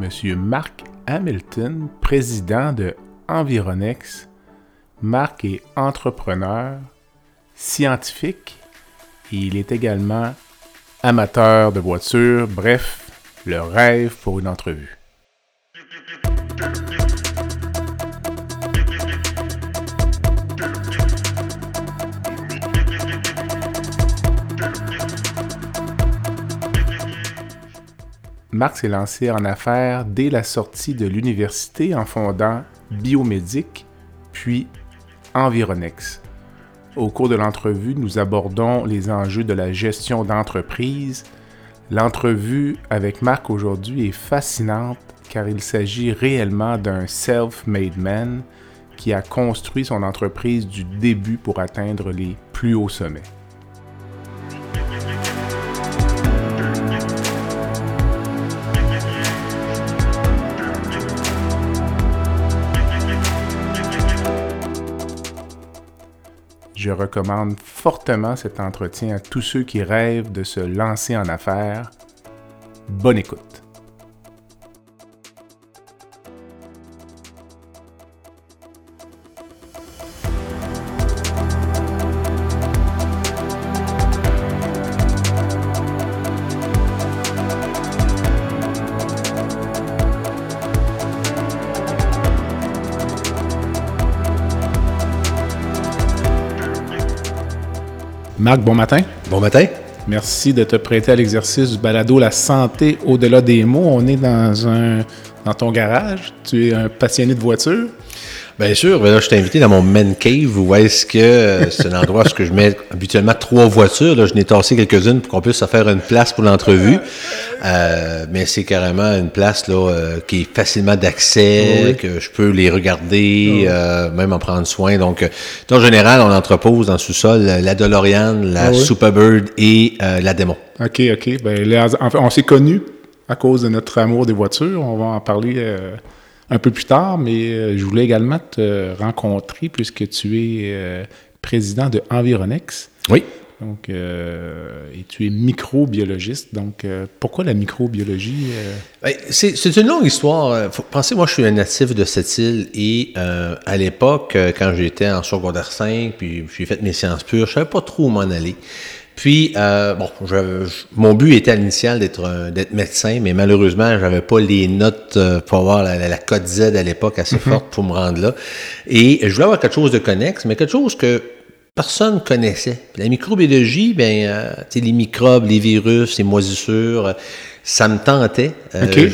M. Marc Hamilton, président de Environex. Marc est entrepreneur, scientifique il est également amateur de voitures, bref, le rêve pour une entrevue. Marc s'est lancé en affaires dès la sortie de l'université en fondant Biomédic, puis Environex. Au cours de l'entrevue, nous abordons les enjeux de la gestion d'entreprise. L'entrevue avec Marc aujourd'hui est fascinante car il s'agit réellement d'un self-made man qui a construit son entreprise du début pour atteindre les plus hauts sommets. Je recommande fortement cet entretien à tous ceux qui rêvent de se lancer en affaires. Bonne écoute. Marc, bon matin. Bon matin. Merci de te prêter à l'exercice du balado La santé au-delà des mots. On est dans un dans ton garage. Tu es un passionné de voitures. Bien sûr, ben là, je t'ai invité dans mon man cave où est-ce que euh, c'est un endroit où je mets habituellement trois voitures. Là, je n'ai tassé quelques-unes pour qu'on puisse se faire une place pour l'entrevue. Euh, mais c'est carrément une place là euh, qui est facilement d'accès, que je peux les regarder, même en prendre soin. Donc, en général, on entrepose dans le sous-sol la DeLorean, la Superbird et la Démon. OK, OK. Ben, on s'est connus à cause de notre amour des voitures. On va en parler un peu plus tard, mais euh, je voulais également te rencontrer puisque tu es euh, président de Environex. Oui. Donc, euh, et tu es microbiologiste. Donc, pourquoi la microbiologie? Ben, c'est une longue histoire. Faut penser, moi, je suis un natif de cette île et à l'époque, quand j'étais en secondaire 5, puis j'ai fait mes sciences pures, je savais pas trop où m'en aller. Puis, euh, bon, mon but était à l'initial d'être d'être médecin, mais malheureusement, j'avais pas les notes euh, pour avoir la, la, cote Z à l'époque assez mhm. forte pour me rendre là. Et je voulais avoir quelque chose de connexe, mais quelque chose que personne connaissait. La microbiologie, ben, euh, les microbes, les virus, les moisissures, ça me tentait. Euh,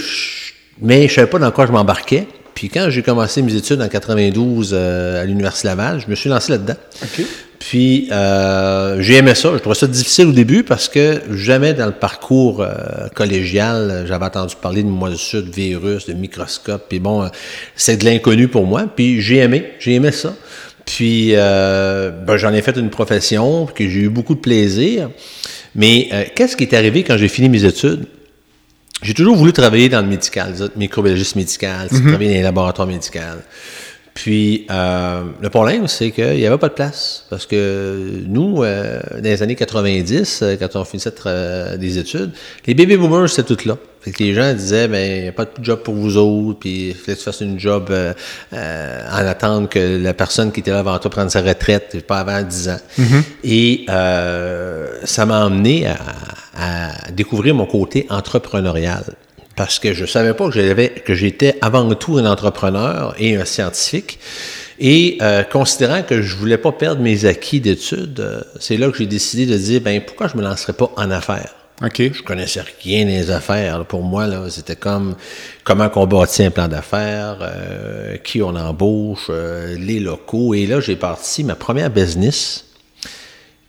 mais je savais pas dans quoi je m'embarquais. Puis quand j'ai commencé mes études en 92 à l'Université Laval, je me suis lancé là-dedans. Okay. Puis euh, j'ai aimé ça. Je trouvais ça difficile au début parce que jamais dans le parcours euh, collégial, j'avais entendu parler de moisissure, de virus, de microscope. Puis bon, euh, c'est de l'inconnu pour moi. Puis j'ai aimé, j'ai aimé ça. Puis euh, ben, j'en ai fait une profession, que j'ai eu beaucoup de plaisir. Mais qu'est-ce qui est arrivé quand j'ai fini mes études? J'ai toujours voulu travailler dans le médical, microbiologiste médical, mm travailler dans les laboratoires médicaux. Puis euh, le problème, c'est qu'il n'y avait pas de place. Parce que nous, euh, dans les années 90, euh, quand on finissait euh, des études, les baby boomers, c'était tout là. Fait que les gens disaient, ben, il n'y a pas de job pour vous autres, puis il fallait que tu fasses une job en attendant que la personne qui était là avant toi prenne sa retraite, pas avant 10 ans. Mm-hmm. Et ça m'a emmené à, à découvrir mon côté entrepreneurial parce que je savais pas que j'avais que j'étais avant tout un entrepreneur et un scientifique. Et euh, considérant que je voulais pas perdre mes acquis d'études, euh, c'est là que j'ai décidé de dire ben pourquoi je me lancerais pas en affaires? OK. Je connaissais rien des affaires. Pour moi, là, c'était comme comment on bâtit un plan d'affaires, euh, qui on embauche, les locaux. Et là, j'ai parti ma première business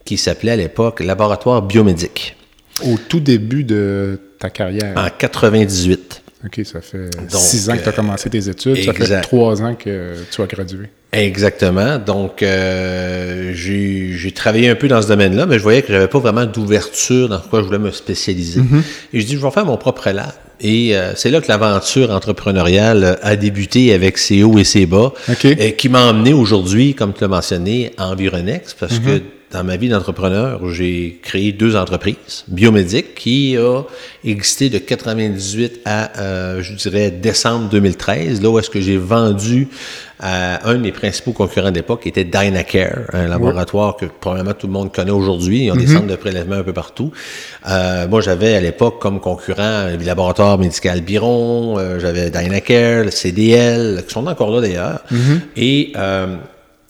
qui s'appelait à l'époque Laboratoire biomédique. Au tout début de ta carrière? En 98. OK, ça fait six ans que tu as euh, commencé tes études, ça fait trois ans que tu as gradué. Exactement. Donc, euh, j'ai travaillé un peu dans ce domaine-là, mais je voyais que j'avais pas vraiment d'ouverture dans quoi je voulais me spécialiser. Mm-hmm. Et je dis, je vais faire mon propre lab. Et euh, c'est là que l'aventure entrepreneuriale a débuté avec ses hauts et ses bas, et qui m'a emmené aujourd'hui, comme tu l'as mentionné, à Environex, parce que mm-hmm dans ma vie d'entrepreneur, j'ai créé deux entreprises. Biomédique, qui a existé de 98 à, euh, je dirais, décembre 2013, là où est-ce que j'ai vendu à un de mes principaux concurrents d'époque, qui était Dynacare, un laboratoire que probablement tout le monde connaît aujourd'hui. Ils ont des mhm. centres de prélèvement un peu partout. Euh, moi, j'avais à l'époque comme concurrent le laboratoire médical Biron, euh, j'avais Dynacare, le CDL, qui sont encore là d'ailleurs. Mhm. Et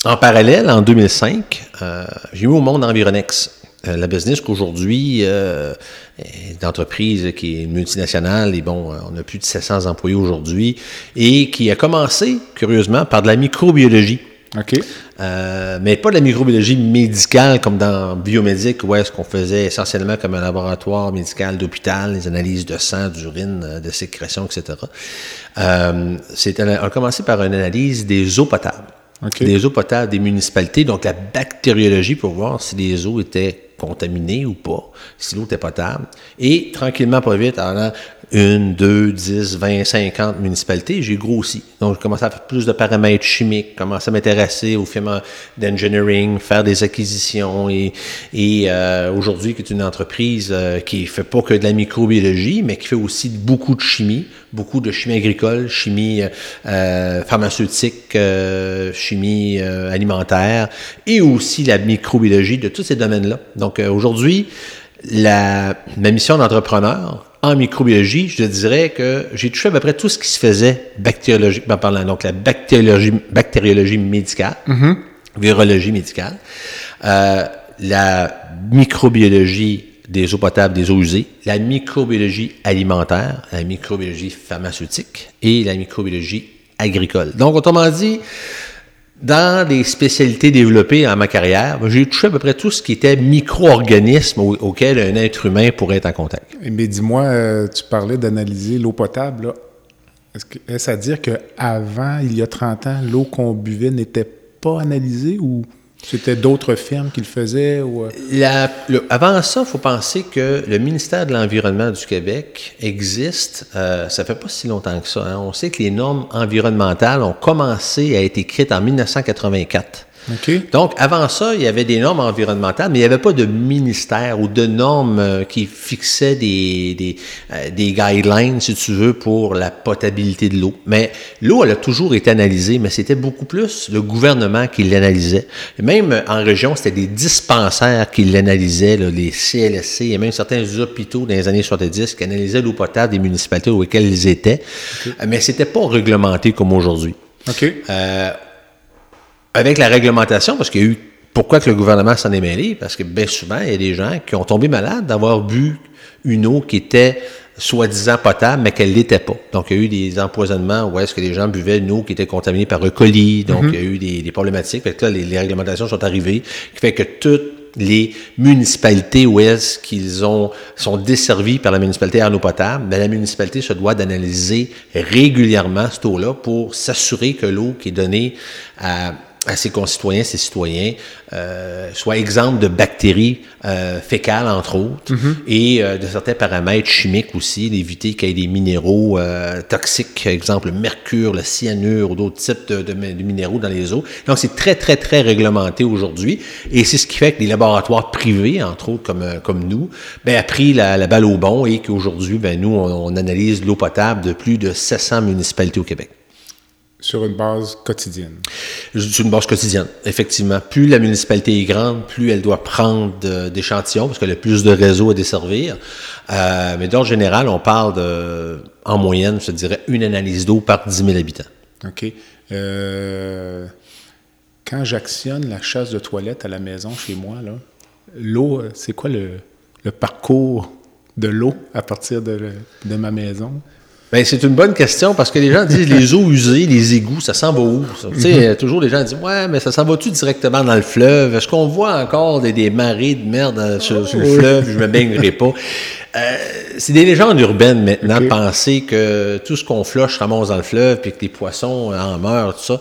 en parallèle, en 2005, euh, j'ai eu au monde Environex. Euh, la business qu'aujourd'hui euh, est qui est multinationale et bon, euh, on a plus de 700 employés aujourd'hui et qui a commencé, curieusement, par de la microbiologie. OK. Euh, mais pas de la microbiologie médicale comme dans biomédique, où est-ce qu'on faisait essentiellement comme un laboratoire médical d'hôpital, les analyses de sang, d'urine, de sécrétion, etc. Euh, on a commencé par une analyse des eaux potables des eaux potables des municipalités, donc la bactériologie pour voir si les eaux étaient contaminées ou pas, si l'eau était potable. Et tranquillement, pas vite, en une, deux, dix, vingt, cinquante municipalités, j'ai grossi. Donc, j'ai commencé à faire plus de paramètres chimiques, commencé à m'intéresser au film d'engineering, faire des acquisitions et, euh, aujourd'hui, qui est une entreprise euh, qui fait pas que de la microbiologie, mais qui fait aussi beaucoup de chimie, beaucoup de chimie agricole, chimie euh, pharmaceutique, chimie alimentaire et aussi la microbiologie de tous ces domaines-là. Donc, aujourd'hui, la, ma mission d'entrepreneur, en microbiologie, je dirais que j'ai touché à peu près tout ce qui se faisait bactériologiquement parlant. Donc, la bactériologie, bactériologie médicale, mm-hmm. virologie médicale, euh, la microbiologie des eaux potables, des eaux usées, la microbiologie alimentaire, la microbiologie pharmaceutique et la microbiologie agricole. Donc, autrement dit, dans les spécialités développées en ma carrière, j'ai touché à peu près tout ce qui était micro-organisme auquel un être humain pourrait être en contact. Mais dis-moi, euh, tu parlais d'analyser l'eau potable. Est-ce à dire qu'avant, il y a 30 ans, l'eau qu'on buvait n'était pas analysée ou c'était d'autres firmes qui le faisaient? Ou... Euh? avant ça, il faut penser que le ministère de l'Environnement du Québec existe, euh, ça fait pas si longtemps que ça. Hein. On sait que les normes environnementales ont commencé à être écrites en 1984. Donc, avant ça, il y avait des normes environnementales, mais il n'y avait pas de ministère ou de normes euh, qui fixaient des, des, euh, des, guidelines, si tu veux, pour la potabilité de l'eau. Mais l'eau, elle a toujours été analysée, mais c'était beaucoup plus le gouvernement qui l'analysait. Même en région, c'était des dispensaires qui l'analysaient, les CLSC, et même certains hôpitaux dans les années 70 qui analysaient l'eau potable des municipalités auxquelles ils étaient. Mais c'était pas réglementé comme aujourd'hui. OK. Euh, avec la réglementation, parce qu'il y a eu pourquoi que le gouvernement s'en est mêlé? Parce que bien souvent, il y a des gens qui ont tombé malades d'avoir bu une eau qui était soi-disant potable, mais qu'elle l'était pas. Donc, il y a eu des empoisonnements où est-ce que les gens buvaient une eau qui était contaminée par un colis. Donc, mhm. il y a eu des, problématiques. Fait que là, les, réglementations sont arrivées, qui fait que toutes les municipalités où est-ce qu'ils ont sont desservis par la municipalité en eau potable, mais la municipalité se doit d'analyser régulièrement cette eau-là pour s'assurer que l'eau qui est donnée à à ses concitoyens, ses citoyens, euh, soit exemple de bactéries euh, fécales, entre autres, mm-hmm. et euh, de certains paramètres chimiques aussi, d'éviter qu'il y ait des minéraux euh, toxiques, exemple le mercure, le cyanure ou d'autres types de, de, minéraux dans les eaux. Donc, c'est très, très, très réglementé aujourd'hui, et c'est ce qui fait que les laboratoires privés, entre autres, comme, euh, comme nous, ben, a pris la, la balle au bon et qu'aujourd'hui, ben, nous, on, on analyse l'eau potable de plus de 700 municipalités au Québec. Sur une base quotidienne? Sur une base quotidienne, effectivement. Plus la municipalité est grande, plus elle doit prendre d'échantillons parce qu'elle a plus de réseaux à desservir. Euh, mais d'ordre général, on parle de, en moyenne, je dirais, une analyse d'eau par 10 000 habitants. OK. Euh, quand j'actionne la chasse de toilette à la maison chez moi, l'eau, c'est quoi le, parcours de l'eau à partir de, de ma maison? Ben, c'est une bonne question parce que les gens disent les eaux usées, les égouts, ça s'en va où? ça? Tu sais, euh, toujours les gens disent Ouais, mais ça s'en va-tu directement dans le fleuve? Est-ce qu'on voit encore des, des marées de merde euh, sur, sur le fleuve? Je me baignerai pas. Euh, c'est des légendes urbaines maintenant, Ok. penser que tout ce qu'on flush ramasse dans le fleuve puis que les poissons en meurent, tout ça.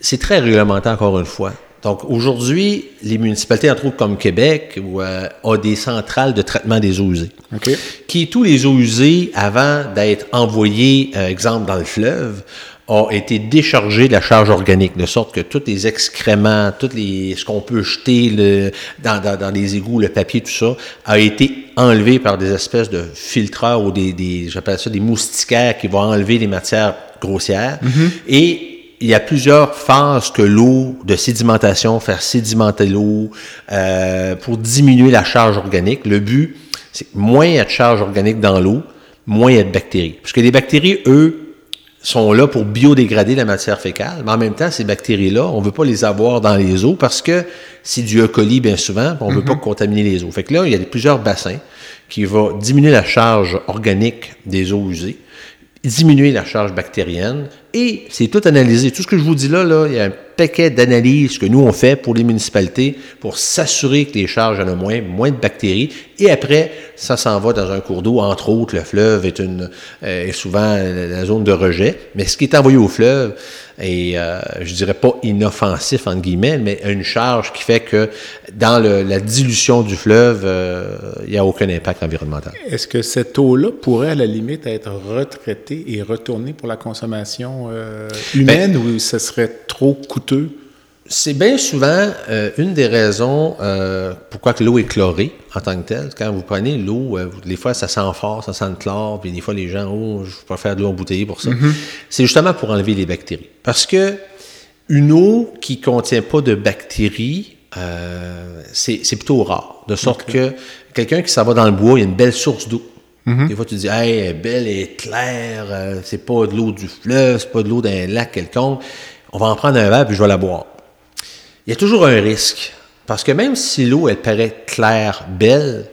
C'est très réglementé encore une fois. Donc aujourd'hui, les municipalités, entre autres comme Québec, où, euh, ont des centrales de traitement des eaux usées OK. qui tous les eaux usées, avant d'être envoyées, euh, exemple, dans le fleuve, ont été déchargés de la charge organique, de sorte que tous les excréments, tous les, ce qu'on peut jeter le, dans, dans, dans les égouts, le papier, tout ça, a été enlevé par des espèces de filtreurs ou des, des j'appelle ça des moustiquaires qui vont enlever les matières grossières. Et il y a plusieurs phases que l'eau de sédimentation, faire sédimenter l'eau euh, pour diminuer la charge organique. Le but, c'est que moins il y a de charge organique dans l'eau, moins il y a de bactéries. Parce que les bactéries, eux, sont là pour biodégrader la matière fécale, mais en même temps, ces bactéries-là, on veut pas les avoir dans les eaux parce que c'est du E. coli bien souvent, on veut pas contaminer les eaux. Fait que là, il y a plusieurs bassins qui vont diminuer la charge organique des eaux usées, diminuer la charge bactérienne, et c'est tout analysé. Tout ce que je vous dis là, là, il y a un paquet d'analyses que nous on fait pour les municipalités pour s'assurer que les charges en ont moins, moins de bactéries, et après, ça s'en va dans un cours d'eau. Entre autres, le fleuve est, une, euh, est souvent la, la zone de rejet, mais ce qui est envoyé au fleuve est, euh, je dirais pas inoffensif, entre guillemets, mais une charge qui fait que dans le- la dilution du fleuve, euh, il n'y a aucun impact environnemental. Est-ce que cette eau-là pourrait à la limite être retraitée et retournée pour la consommation euh, humaine ou ce serait trop coûteux? C'est bien souvent euh, une des raisons euh, pourquoi que l'eau est chlorée en tant que telle. Quand vous prenez l'eau, euh, des fois ça sent fort, ça sent le chlore, puis des fois les gens, oh, je préfère de l'eau embouteillée pour ça. C'est justement pour enlever les bactéries. Parce que une eau qui contient pas de bactéries, c'est plutôt rare. De sorte que quelqu'un qui s'en va dans le bois, il y a une belle source d'eau. Des fois, tu dis, hey, elle est belle, elle est claire, c'est pas de l'eau du fleuve, c'est pas de l'eau d'un lac quelconque. On va en prendre un verre puis je vais la boire. Il y a toujours un risque. Parce que même si l'eau, elle paraît claire, belle,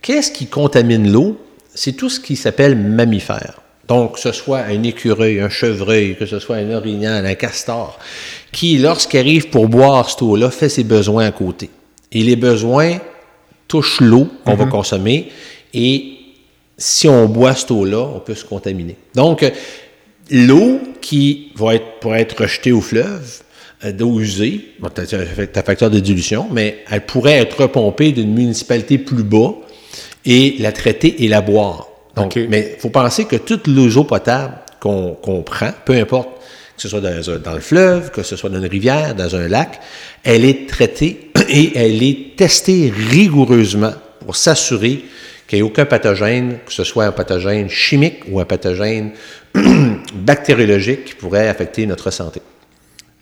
qu'est-ce qui contamine l'eau? C'est tout ce qui s'appelle mammifère. Donc, que ce soit un écureuil, un chevreuil, que ce soit un orignal, un castor, qui, lorsqu'il arrive pour boire cette eau-là, fait ses besoins à côté. Et les besoins touchent l'eau qu'on va consommer et si on boit cette eau-là, on peut se contaminer. Donc, l'eau qui va être, pour être rejetée au fleuve, d'eau usée, bon, t'as un facteur de dilution, mais elle pourrait être repompée d'une municipalité plus bas et la traiter et la boire. Donc, mais il faut penser que toute l'eau potable qu'on prend, peu importe que ce soit dans, dans le fleuve, que ce soit dans une rivière, dans un lac, elle est traitée et elle est testée rigoureusement pour s'assurer qu'il n'y ait aucun pathogène, que ce soit un pathogène chimique ou un pathogène bactériologique qui pourrait affecter notre santé.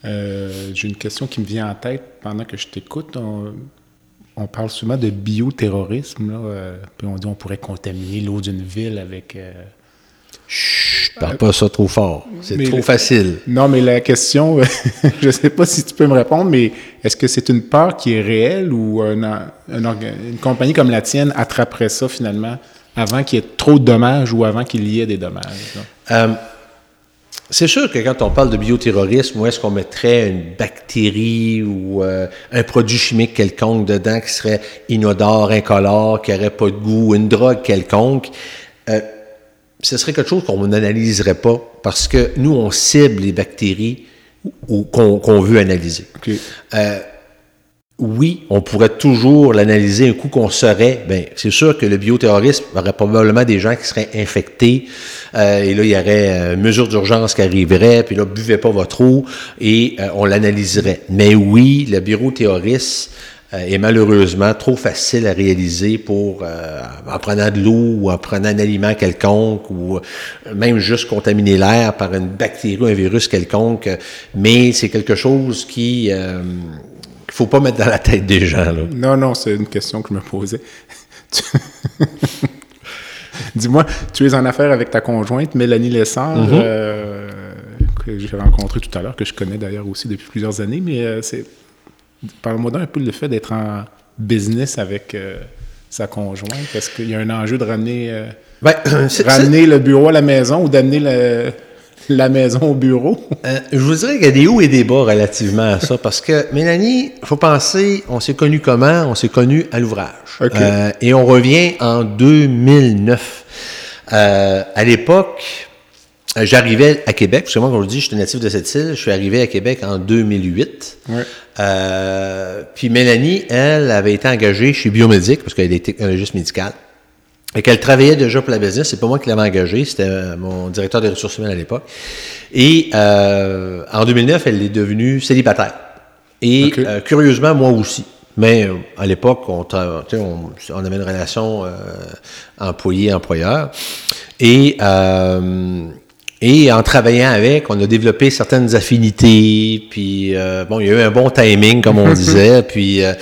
Euh, J'ai une question qui me vient en tête pendant que je t'écoute. On, on parle souvent de bioterrorisme, là, euh, puis on dit on pourrait contaminer l'eau d'une ville avec. euh, Chut, parle pas ça trop fort. C'est trop le- facile. Non, mais la question, je ne sais pas si tu peux me répondre, mais est-ce que c'est une peur qui est réelle ou un un une compagnie comme la tienne attraperait ça finalement avant qu'il y ait trop de dommages ou avant qu'il y ait des dommages? C'est sûr que quand on parle de bioterrorisme, où est-ce qu'on mettrait une bactérie ou euh, un produit chimique quelconque dedans qui serait inodore, incolore, qui n'aurait pas de goût, une drogue quelconque, euh, ce serait quelque chose qu'on n'analyserait pas parce que nous, on cible les bactéries ou, qu'on veut analyser. Euh, oui, on pourrait toujours l'analyser un coup qu'on saurait. Ben, c'est sûr que le bioterrorisme aurait probablement des gens qui seraient infectés. euh, et là, il y aurait euh, mesure d'urgence qui arriverait, puis là, buvez pas votre eau et euh, on l'analyserait. Mais oui, le bioterrorisme euh, est malheureusement trop facile à réaliser pour en prenant de l'eau ou en prenant un aliment quelconque ou même juste contaminer l'air par une bactérie ou un virus quelconque. Mais c'est quelque chose qui qu'il faut pas mettre dans la tête des gens. Là. Non, non, c'est une question que je me posais. Dis-moi, tu es en affaire avec ta conjointe, Mélanie Lessard, euh, que j'ai rencontrée tout à l'heure, que je connais d'ailleurs aussi depuis plusieurs années, mais euh, c'est. Parle-moi d'un peu le fait d'être en business avec euh, sa conjointe? Est-ce qu'il y a un enjeu de ramener, Ben, ramener le bureau à la maison ou d'amener le- la maison au bureau? Euh, je vous dirais qu'il y a des hauts et des bas relativement à ça, parce que Mélanie, faut penser, on s'est connus comment? On s'est connus à l'ouvrage. Euh, et on revient en 2009. Euh, à l'époque, j'arrivais à Québec, parce que moi, comme je vous dis, je suis natif de cette île, je suis arrivé à Québec en 2008. Ouais. Euh, puis Mélanie, elle, avait été engagée chez Biomédic, parce qu'elle est technologiste médicale. Et qu'elle travaillait déjà pour la business. C'est pas moi qui l'avais engagée, c'était euh, mon directeur des ressources humaines à l'époque. Et euh, en 2009, elle est devenue célibataire. Et euh, curieusement, moi aussi. Mais euh, à l'époque, on, on, on avait une relation euh, employé-employeur. Et, euh, et en travaillant avec, on a développé certaines affinités. Puis, euh, bon, il y a eu un bon timing, comme on disait. Puis, euh,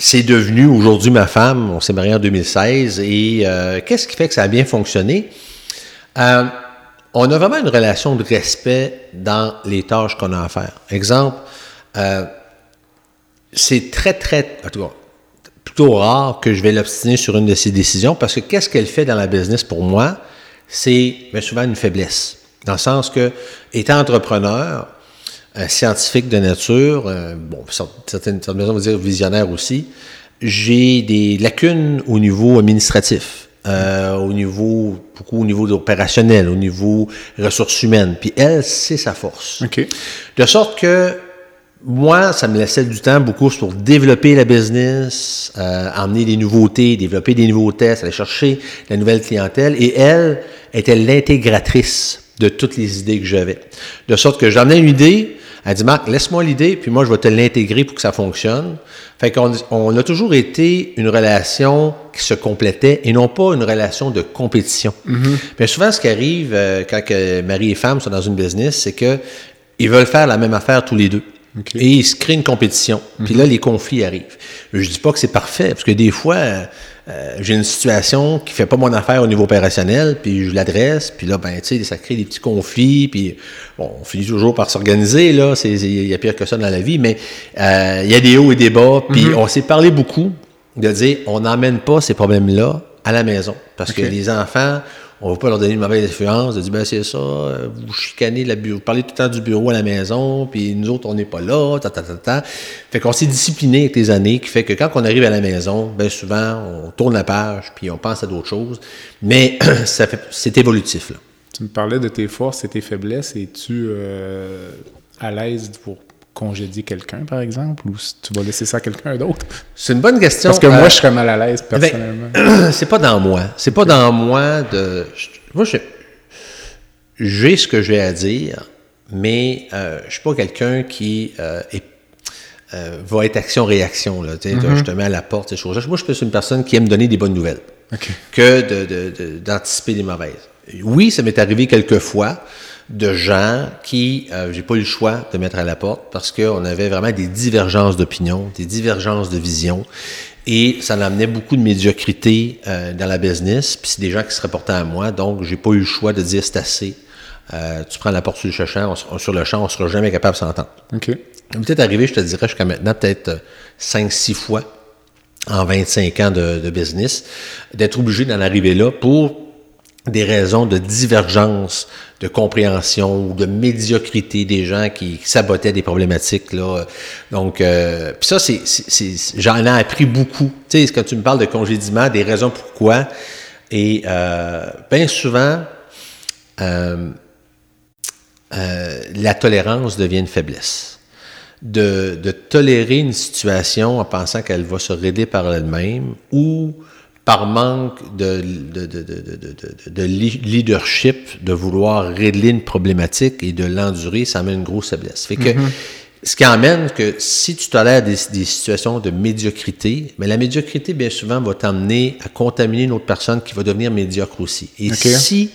c'est devenu aujourd'hui ma femme. On s'est marié en 2016. Et euh, qu'est-ce qui fait que ça a bien fonctionné? Euh, on a vraiment une relation de respect dans les tâches qu'on a à faire. Exemple, euh, c'est très, très, en tout cas, plutôt rare que je vais l'obstiner sur une de ses décisions parce que qu'est-ce qu'elle fait dans la business pour moi? C'est souvent une faiblesse. Dans le sens que, étant entrepreneur, euh, scientifique de nature, euh, bon, certaines, certaines maisons vont dire visionnaire aussi, j'ai des lacunes au niveau administratif, euh, au niveau, beaucoup au niveau opérationnel, au niveau ressources humaines. Puis elle, c'est sa force. OK. De sorte que moi, ça me laissait du temps beaucoup pour développer la business, euh, emmener des nouveautés, développer des nouveaux tests, aller chercher la nouvelle clientèle. Et elle était l'intégratrice de toutes les idées que j'avais. De sorte que j'en ai une idée, elle dit, Marc, laisse-moi l'idée, puis moi, je vais te l'intégrer pour que ça fonctionne. Fait qu'on on a toujours été une relation qui se complétait et non pas une relation de compétition. Mais souvent, ce qui arrive euh, quand que mari et femme sont dans une business, c'est que ils veulent faire la même affaire tous les deux. Et il se crée une compétition. Puis là, les conflits arrivent. Je dis pas que c'est parfait, parce que des fois, euh, euh, j'ai une situation qui fait pas mon affaire au niveau opérationnel, puis je l'adresse, puis là, ben, tu sais, ça crée des petits conflits, puis bon, on finit toujours par s'organiser, là, il y a pire que ça dans la vie, mais euh, il y a des hauts et des bas, puis on s'est parlé beaucoup de dire, on n'emmène pas ces problèmes-là à la maison, parce que les enfants, on ne va pas leur donner une mauvaise influence, de dire, ben c'est ça, euh, vous chicanez, la bureau, vous parlez tout le temps du bureau à la maison, puis nous autres, on n'est pas là, ta, ta, ta, ta. Fait qu'on s'est discipliné avec les années, qui fait que quand on arrive à la maison, ben souvent, on tourne la page, puis on pense à d'autres choses, mais ça fait, c'est évolutif, là. Tu me parlais de tes forces et tes faiblesses. Es-tu euh, à l'aise pour congédier quelqu'un, par exemple, ou si tu vas laisser ça à quelqu'un d'autre? C'est une bonne question. Parce que Euh, moi, je serais mal à l'aise, personnellement. c'est pas dans moi. C'est pas dans moi de. Moi, je- j'ai ce que j'ai à dire, mais euh, je suis pas quelqu'un qui euh, est- euh, va être action-réaction. Là, sais, Je te mets à la porte, ces choses. Moi, je suis plus une personne qui aime donner des bonnes nouvelles que de- de- de- d'anticiper des mauvaises. Oui, ça m'est arrivé quelques fois de gens qui, euh, j'ai pas eu le choix de mettre à la porte parce qu'on avait vraiment des divergences d'opinion, des divergences de vision. Et ça amenait beaucoup de médiocrité euh, dans la business. Puis c'est des gens qui se rapportaient à moi, donc j'ai pas eu le choix de dire c'est assez. Euh, tu prends la porte sur le champ, on, sur le champ, on sera jamais capable de s'entendre. OK. Peut-être arrivé, je te dirais, jusqu'à maintenant, peut-être 5-6 fois en 25 ans de, de business, d'être obligé d'en arriver là pour des raisons de divergence, de compréhension ou de médiocrité des gens qui, sabotaient des problématiques. Là. Donc, euh, puis ça, c'est- j'en ai appris beaucoup. Tu sais, quand tu me parles de congédiement, des raisons pourquoi, et euh, bien souvent, euh, euh, la tolérance devient une faiblesse. De, de tolérer une situation en pensant qu'elle va se régler par elle-même ou par manque de, leadership, de vouloir régler une problématique et de l'endurer, ça amène une grosse faiblesse. Fait que, ce qui amène que si tu tolères des, des situations de médiocrité, mais la médiocrité, bien souvent, va t'amener à contaminer une autre personne qui va devenir médiocre aussi. Et si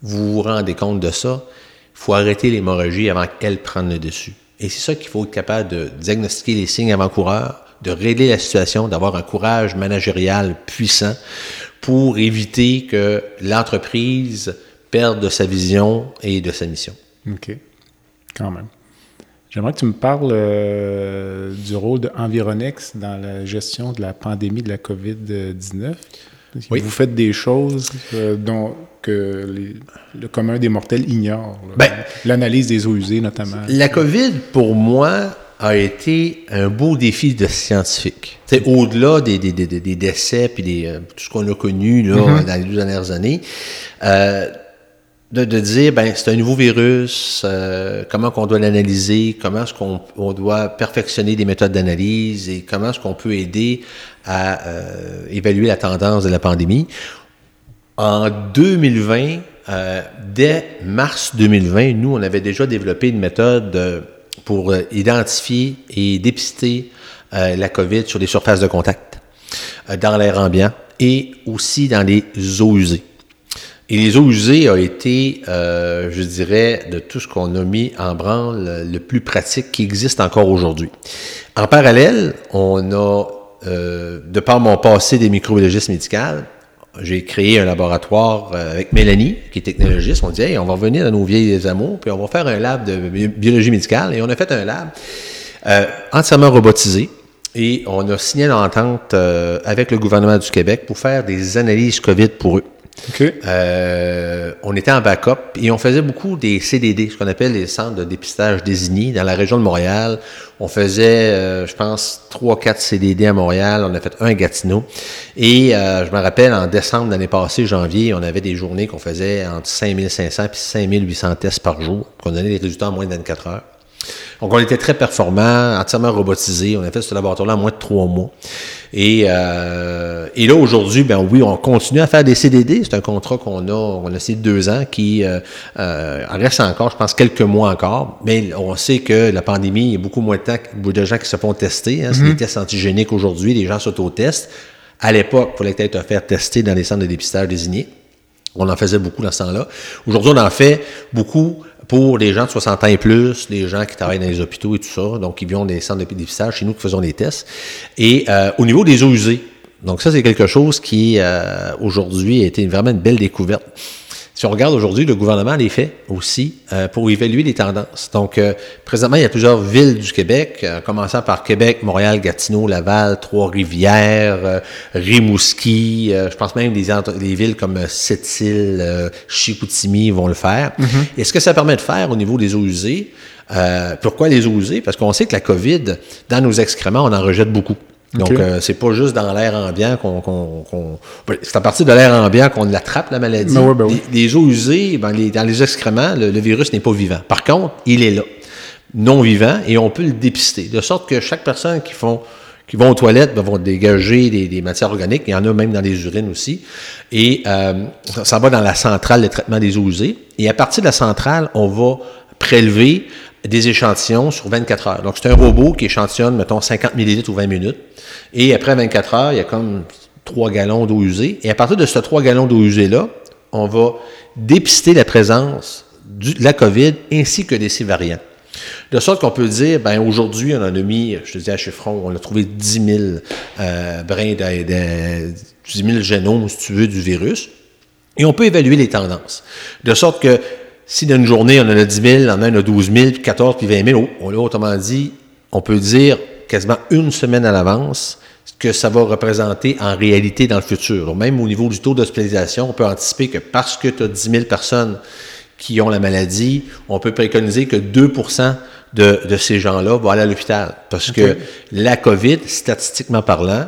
vous vous rendez compte de ça, il faut arrêter l'hémorragie avant qu'elle prenne le dessus. Et c'est ça qu'il faut être capable de diagnostiquer les signes avant-coureurs, de régler la situation, d'avoir un courage managérial puissant pour éviter que l'entreprise perde de sa vision et de sa mission. OK. Quand même. J'aimerais que tu me parles euh, du rôle de Environex dans la gestion de la pandémie de la COVID-19. Oui. Vous faites des choses euh, dont que les- le commun des mortels ignore. Ben, L'analyse des eaux usées, notamment. La COVID, pour moi, a été un beau défi de scientifique. Sais, Au-delà des, des, des, des décès puis des, euh, tout ce qu'on a connu là, dans les 12 dernières années, euh, de, de dire, ben, c'est un nouveau virus, euh, comment qu'on doit l'analyser, comment est-ce qu'on on doit perfectionner des méthodes d'analyse et comment est-ce qu'on peut aider à euh, évaluer la tendance de la pandémie. En 2020, euh, dès mars 2020, nous, on avait déjà développé une méthode euh, pour euh, identifier et dépister euh, la COVID sur les surfaces de contact, euh, dans l'air ambiant et aussi dans les eaux usées. Et les eaux usées a été, je dirais, de tout ce qu'on a mis en branle, le, plus pratique qui existe encore aujourd'hui. En parallèle, on a, de par mon passé des microbiologistes médicales, j'ai créé un laboratoire euh, avec Mélanie, qui est technologiste. On dit, hey, on va revenir à nos vieilles amours, puis on va faire un lab de bi- biologie médicale. Et on a fait un lab euh, entièrement robotisé. Et on a signé une entente euh, avec le gouvernement du Québec pour faire des analyses COVID pour eux. OK. Euh, on était en backup et on faisait beaucoup des CDD, ce qu'on appelle les centres de dépistage désignés dans la région de Montréal. On faisait, euh, je pense, trois, quatre CDD à Montréal. On a fait un Gatineau. Et euh, je me rappelle, en décembre l'année passée, janvier, on avait des journées qu'on faisait entre 5500 et 5800 tests par jour, qu'on donnait des résultats en moins de 24 heures. Donc, on était très performants, entièrement robotisés. On a fait ce laboratoire-là en moins de trois mois. Et, euh, et là, aujourd'hui, ben oui, on continue à faire des CDD. C'est un contrat qu'on a, on a signé deux ans, qui euh, euh, reste encore, je pense, quelques mois encore. Mais on sait que la pandémie, il y a beaucoup moins de temps, beaucoup de gens qui se font tester. Hein, C'est des tests antigéniques aujourd'hui, les gens s'autotestent. À l'époque, il fallait peut-être faire tester dans les centres de dépistage désignés. On en faisait beaucoup dans ce temps-là. Aujourd'hui, on en fait beaucoup pour les gens de 60 ans et plus, les gens qui travaillent dans les hôpitaux et tout ça, donc qui viennent des centres de dépistage, chez nous qui faisons des tests. Et euh, au niveau des eaux usées, donc ça, c'est quelque chose qui, euh, aujourd'hui, a été vraiment une belle découverte. Si on regarde aujourd'hui, le gouvernement les fait aussi euh, pour évaluer les tendances. Donc, euh, présentement, il y a plusieurs villes du Québec, euh, commençant par Québec, Montréal, Gatineau, Laval, Trois-Rivières, euh, Rimouski. euh, je pense même des, des villes comme Sept-Îles, euh, Chicoutimi vont le faire. Et ce que ça permet de faire au niveau des eaux usées, euh, pourquoi les eaux usées? Parce qu'on sait que la COVID, dans nos excréments, on en rejette beaucoup. Donc, euh, c'est pas juste dans l'air ambiant qu'on... ben, c'est à partir de l'air ambiant qu'on l'attrape, la maladie. Ben oui, ben oui. Les, les eaux usées, ben, les- dans les excréments, le, le virus n'est pas vivant. Par contre, il est là, non vivant, et on peut le dépister. De sorte que chaque personne qui font qui vont aux toilettes ben, vont dégager des, des matières organiques. Il y en a même dans les urines aussi. Et euh, ça, ça va dans la centrale de traitement des eaux usées. Et à partir de la centrale, on va prélever des échantillons sur 24 heures. Donc, c'est un robot qui échantillonne, mettons, 50 millilitres ou 20 minutes. Et après 24 heures, il y a comme 3 gallons d'eau usée. Et à partir de ces 3 gallons d'eau usée-là, on va dépister la présence de la COVID ainsi que des ses variants. De sorte qu'on peut dire, ben aujourd'hui, on en a mis, je te dis à chiffron, on a trouvé 10 000 euh, brins, de, de- 10 000 génomes, si tu veux, du virus. Et on peut évaluer les tendances. De sorte que si dans une journée, on en a 10 000, on en a 12 000, puis 14, puis 20 000, oh, on l'a autrement dit, on peut dire quasiment une semaine à l'avance ce que ça va représenter en réalité dans le futur. Même au niveau du taux d'hospitalisation, on peut anticiper que parce que tu as 10 000 personnes qui ont la maladie, on peut préconiser que 2 de, de ces gens-là vont aller à l'hôpital. Parce que la COVID, statistiquement parlant,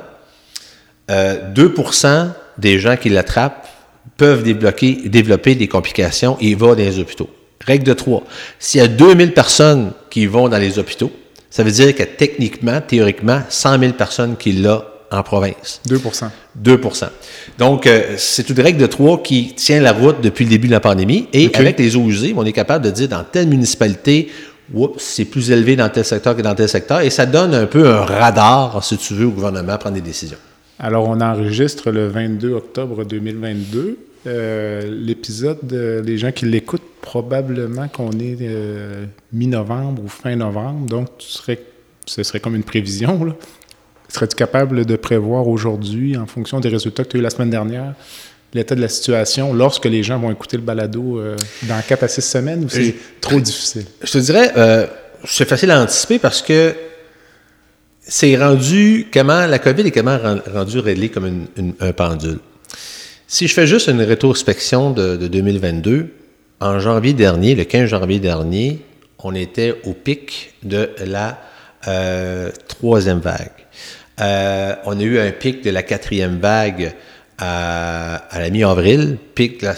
euh, 2% des gens qui l'attrapent peuvent débloquer, développer des complications et vont dans les hôpitaux. Règle de 3. S'il y a 2000 personnes qui vont dans les hôpitaux, ça veut dire que techniquement, théoriquement, 100 000 personnes qui l'ont en province. 2% 2% Donc, euh, c'est une règle de 3 qui tient la route depuis le début de la pandémie. Et avec les eaux usées, on est capable de dire dans telle municipalité, c'est plus élevé dans tel secteur que dans tel secteur. Et ça donne un peu un radar, si tu veux, au gouvernement à prendre des décisions. Alors, on enregistre le 22 octobre 2022. Euh, L'épisode, euh, les gens qui l'écoutent, probablement qu'on est euh, mi-novembre ou fin novembre. Donc, tu serais, ce serait comme une prévision. Serais-tu capable de prévoir aujourd'hui, en fonction des résultats que tu as eu la semaine dernière, l'état de la situation lorsque les gens vont écouter le balado dans 4 à 6 semaines ou c'est trop difficile? Je te dirais, c'est facile à anticiper parce que c'est rendu comment la COVID est comment rendu réglé comme un pendule? Si je fais juste une rétrospection de, 2022, en janvier dernier, le 15 janvier dernier, on était au pic de la euh, troisième vague. Euh, on a eu un pic de la quatrième vague à, la mi-avril, pic de la...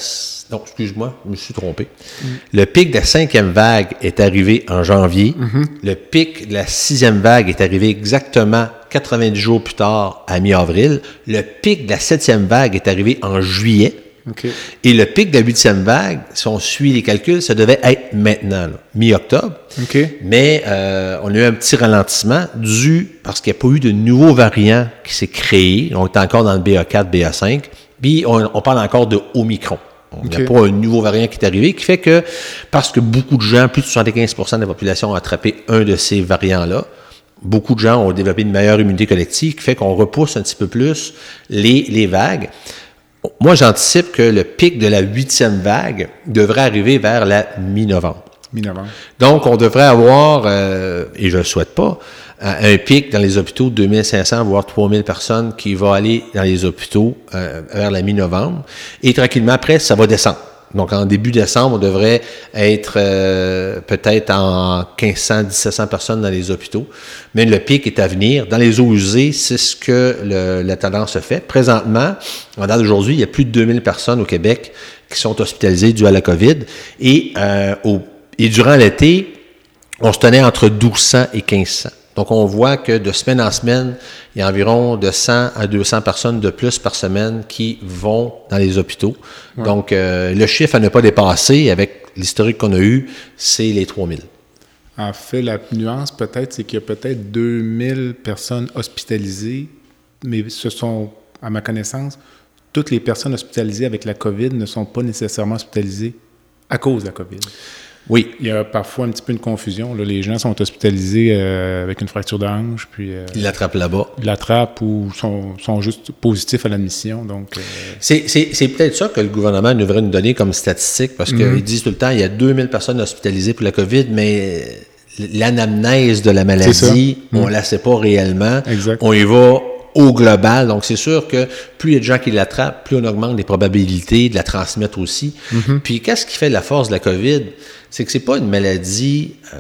Non, excuse-moi, je me suis trompé. Mm. Le pic de la cinquième vague est arrivé en janvier. Mm-hmm. Le pic de la sixième vague est arrivé exactement 90 jours plus tard, à mi-avril. Le pic de la septième vague est arrivé en juillet. Et le pic de la huitième vague, si on suit les calculs, ça devait être maintenant, mi-octobre. Mais euh, on a eu un petit ralentissement dû parce qu'il n'y a pas eu de nouveaux variants qui s'est créé. On est encore dans le BA4, BA5. Puis on, parle encore de Omicron. Il n'y a pas un nouveau variant qui est arrivé, qui fait que, parce que beaucoup de gens, plus de 75% de la population ont attrapé un de ces variants-là, beaucoup de gens ont développé une meilleure immunité collective, qui fait qu'on repousse un petit peu plus les, les vagues. Moi, j'anticipe que le pic de la huitième vague devrait arriver vers la mi-novembre. Mi-novembre. Donc, on devrait avoir, euh, et je ne le souhaite pas, un pic dans les hôpitaux de 2500, voire 3000 personnes qui vont aller dans les hôpitaux euh, vers la mi-novembre. Et tranquillement, après, ça va descendre. Donc, en début décembre, on devrait être euh, peut-être en 1500, 1700 personnes dans les hôpitaux. Mais le pic est à venir. Dans les eaux usées, c'est ce que la tendance se fait. Présentement, en date d'aujourd'hui, il y a plus de 2000 personnes au Québec qui sont hospitalisées dues à la COVID. Et, euh, et durant l'été, on se tenait entre 1200 et 1500. Donc, on voit que de semaine en semaine, il y a environ de 100 à 200 personnes de plus par semaine qui vont dans les hôpitaux. Donc, euh, le chiffre à ne pas dépasser avec l'historique qu'on a eu, c'est les 3000. En fait, la nuance peut-être, c'est qu'il y a peut-être 2000 personnes hospitalisées, mais ce sont, à ma connaissance, toutes les personnes hospitalisées avec la COVID ne sont pas nécessairement hospitalisées à cause de la COVID. Oui. Il y a parfois un petit peu une confusion. les gens sont hospitalisés euh, avec une fracture d'ange, puis... Euh, ils l'attrapent là-bas. Ils l'attrapent ou sont, sont, juste positifs à l'admission, donc... Euh, c'est peut-être ça que le gouvernement devrait nous donner comme statistique, parce qu'ils mhm. disent tout le temps, il y a 2000 personnes hospitalisées pour la COVID, mais l'anamnèse de la maladie, on ne mhm. la sait pas réellement. Exact. On y va au global. Donc, c'est sûr que plus il y a de gens qui l'attrapent, plus on augmente les probabilités de la transmettre aussi. Mhm. Puis, qu'est-ce qui fait la force de la COVID? C'est que c'est pas une maladie, euh,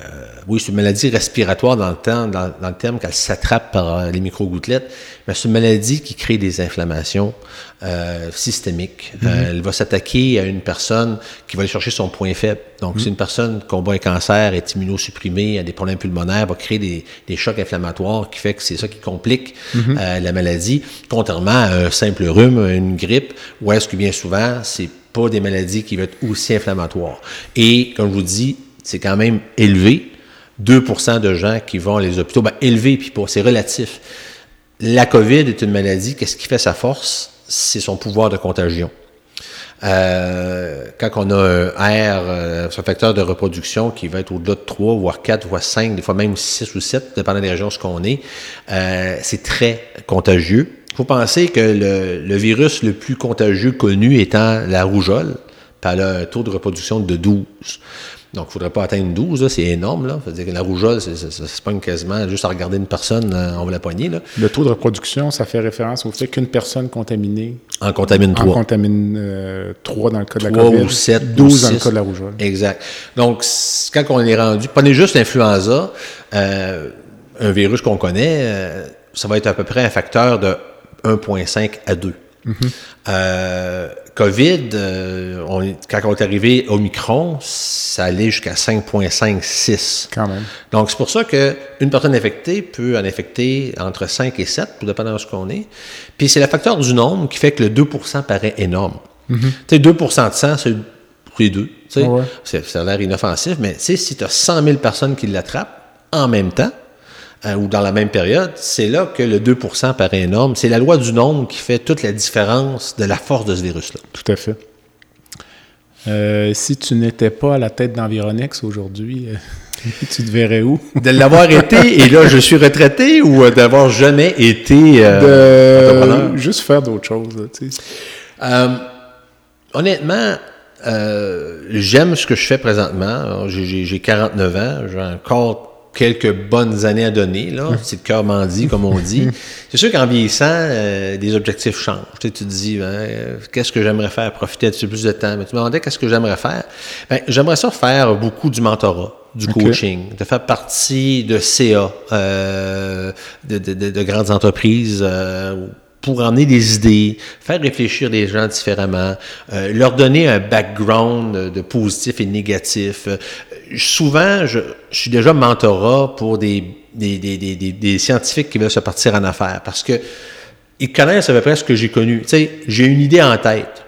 oui, c'est une maladie respiratoire dans le, temps, dans, le terme qu'elle s'attrape par euh, les micro-gouttelettes, mais c'est une maladie qui crée des inflammations euh, systémiques. Mm-hmm. elle va s'attaquer à une personne qui va aller chercher son point faible. Donc, c'est mm-hmm. une personne qui combat un cancer, est immunosupprimée, a des problèmes pulmonaires, va créer des, des chocs inflammatoires qui fait que c'est ça qui complique mm-hmm. la maladie, contrairement à un simple rhume, une grippe, où est-ce que bien souvent, c'est pas des maladies qui vont être aussi inflammatoires. Et comme je vous dis, c'est quand même élevé. 2% de gens qui vont les hôpitaux, ben, élevé, puis c'est relatif. La COVID est une maladie, qu'est-ce qui fait sa force? C'est son pouvoir de contagion. Euh, quand on a un R, euh, un facteur de reproduction qui va être au-delà de 3, voire 4, voire 5, des fois même 6 ou 7, dépendant des régions où on est, euh, c'est très contagieux. Il faut penser que le, virus le plus contagieux connu étant la rougeole, par le taux de reproduction de 12. Donc, il ne faudrait pas atteindre 12, c'est énorme. Là. dire que la rougeole, ça se pogne quasiment juste à regarder une personne, euh, on va la poigner. Là. Le taux de reproduction, ça fait référence au fait qu'une personne contaminée en contamine 3. En contamine 3 euh, dans le cas de la COVID. ou 7 12 dans le cas de la rougeole. Exact. Donc, quand on est rendu, prenez juste l'influenza, euh, un virus qu'on connaît, ça va être à peu près un facteur de 1,5 à 2. Euh, COVID, euh, on, quand on est arrivé au Micron, ça allait jusqu'à 5,5, 6. Quand même. Donc, c'est pour ça qu'une personne infectée peut en infecter entre 5 et 7, tout dépendant de ce qu'on est. Puis, c'est le facteur du nombre qui fait que le 2% paraît énorme. Mm-hmm. Tu sais, 2% de sang, c'est les deux. Ça a l'air inoffensif, mais si tu as 100 000 personnes qui l'attrapent en même temps, euh, ou dans la même période, c'est là que le 2% paraît énorme. C'est la loi du nombre qui fait toute la différence de la force de ce virus-là. Tout à fait. Euh, si tu n'étais pas à la tête d'Environex aujourd'hui, euh, tu te verrais où? de l'avoir été, et là, je suis retraité, ou d'avoir jamais été de... Juste faire d'autres choses. honnêtement, j'aime ce que je fais présentement. J'ai 49 ans, j'ai un corps quelques bonnes années à donner, là. C'est le cœur m'en dit, comme on dit. C'est sûr qu'en vieillissant, euh, des objectifs changent. Tu, sais, tu te dis, ben, euh, qu'est-ce que j'aimerais faire? Profiter de plus de temps? Mais tu me demandais qu'est-ce que j'aimerais faire? Ben, j'aimerais ça faire beaucoup du mentorat, du coaching, de faire partie de CA, euh, de, de, de, de, grandes entreprises, euh, pour emmener des idées, faire réfléchir les gens différemment, euh, leur donner un background de positif et négatif. Euh, souvent, je, je, suis déjà mentorat pour des, des, des, des, des scientifiques qui veulent se partir en affaires parce que ils connaissent à peu près ce que j'ai connu. Tu sais, j'ai une idée en tête,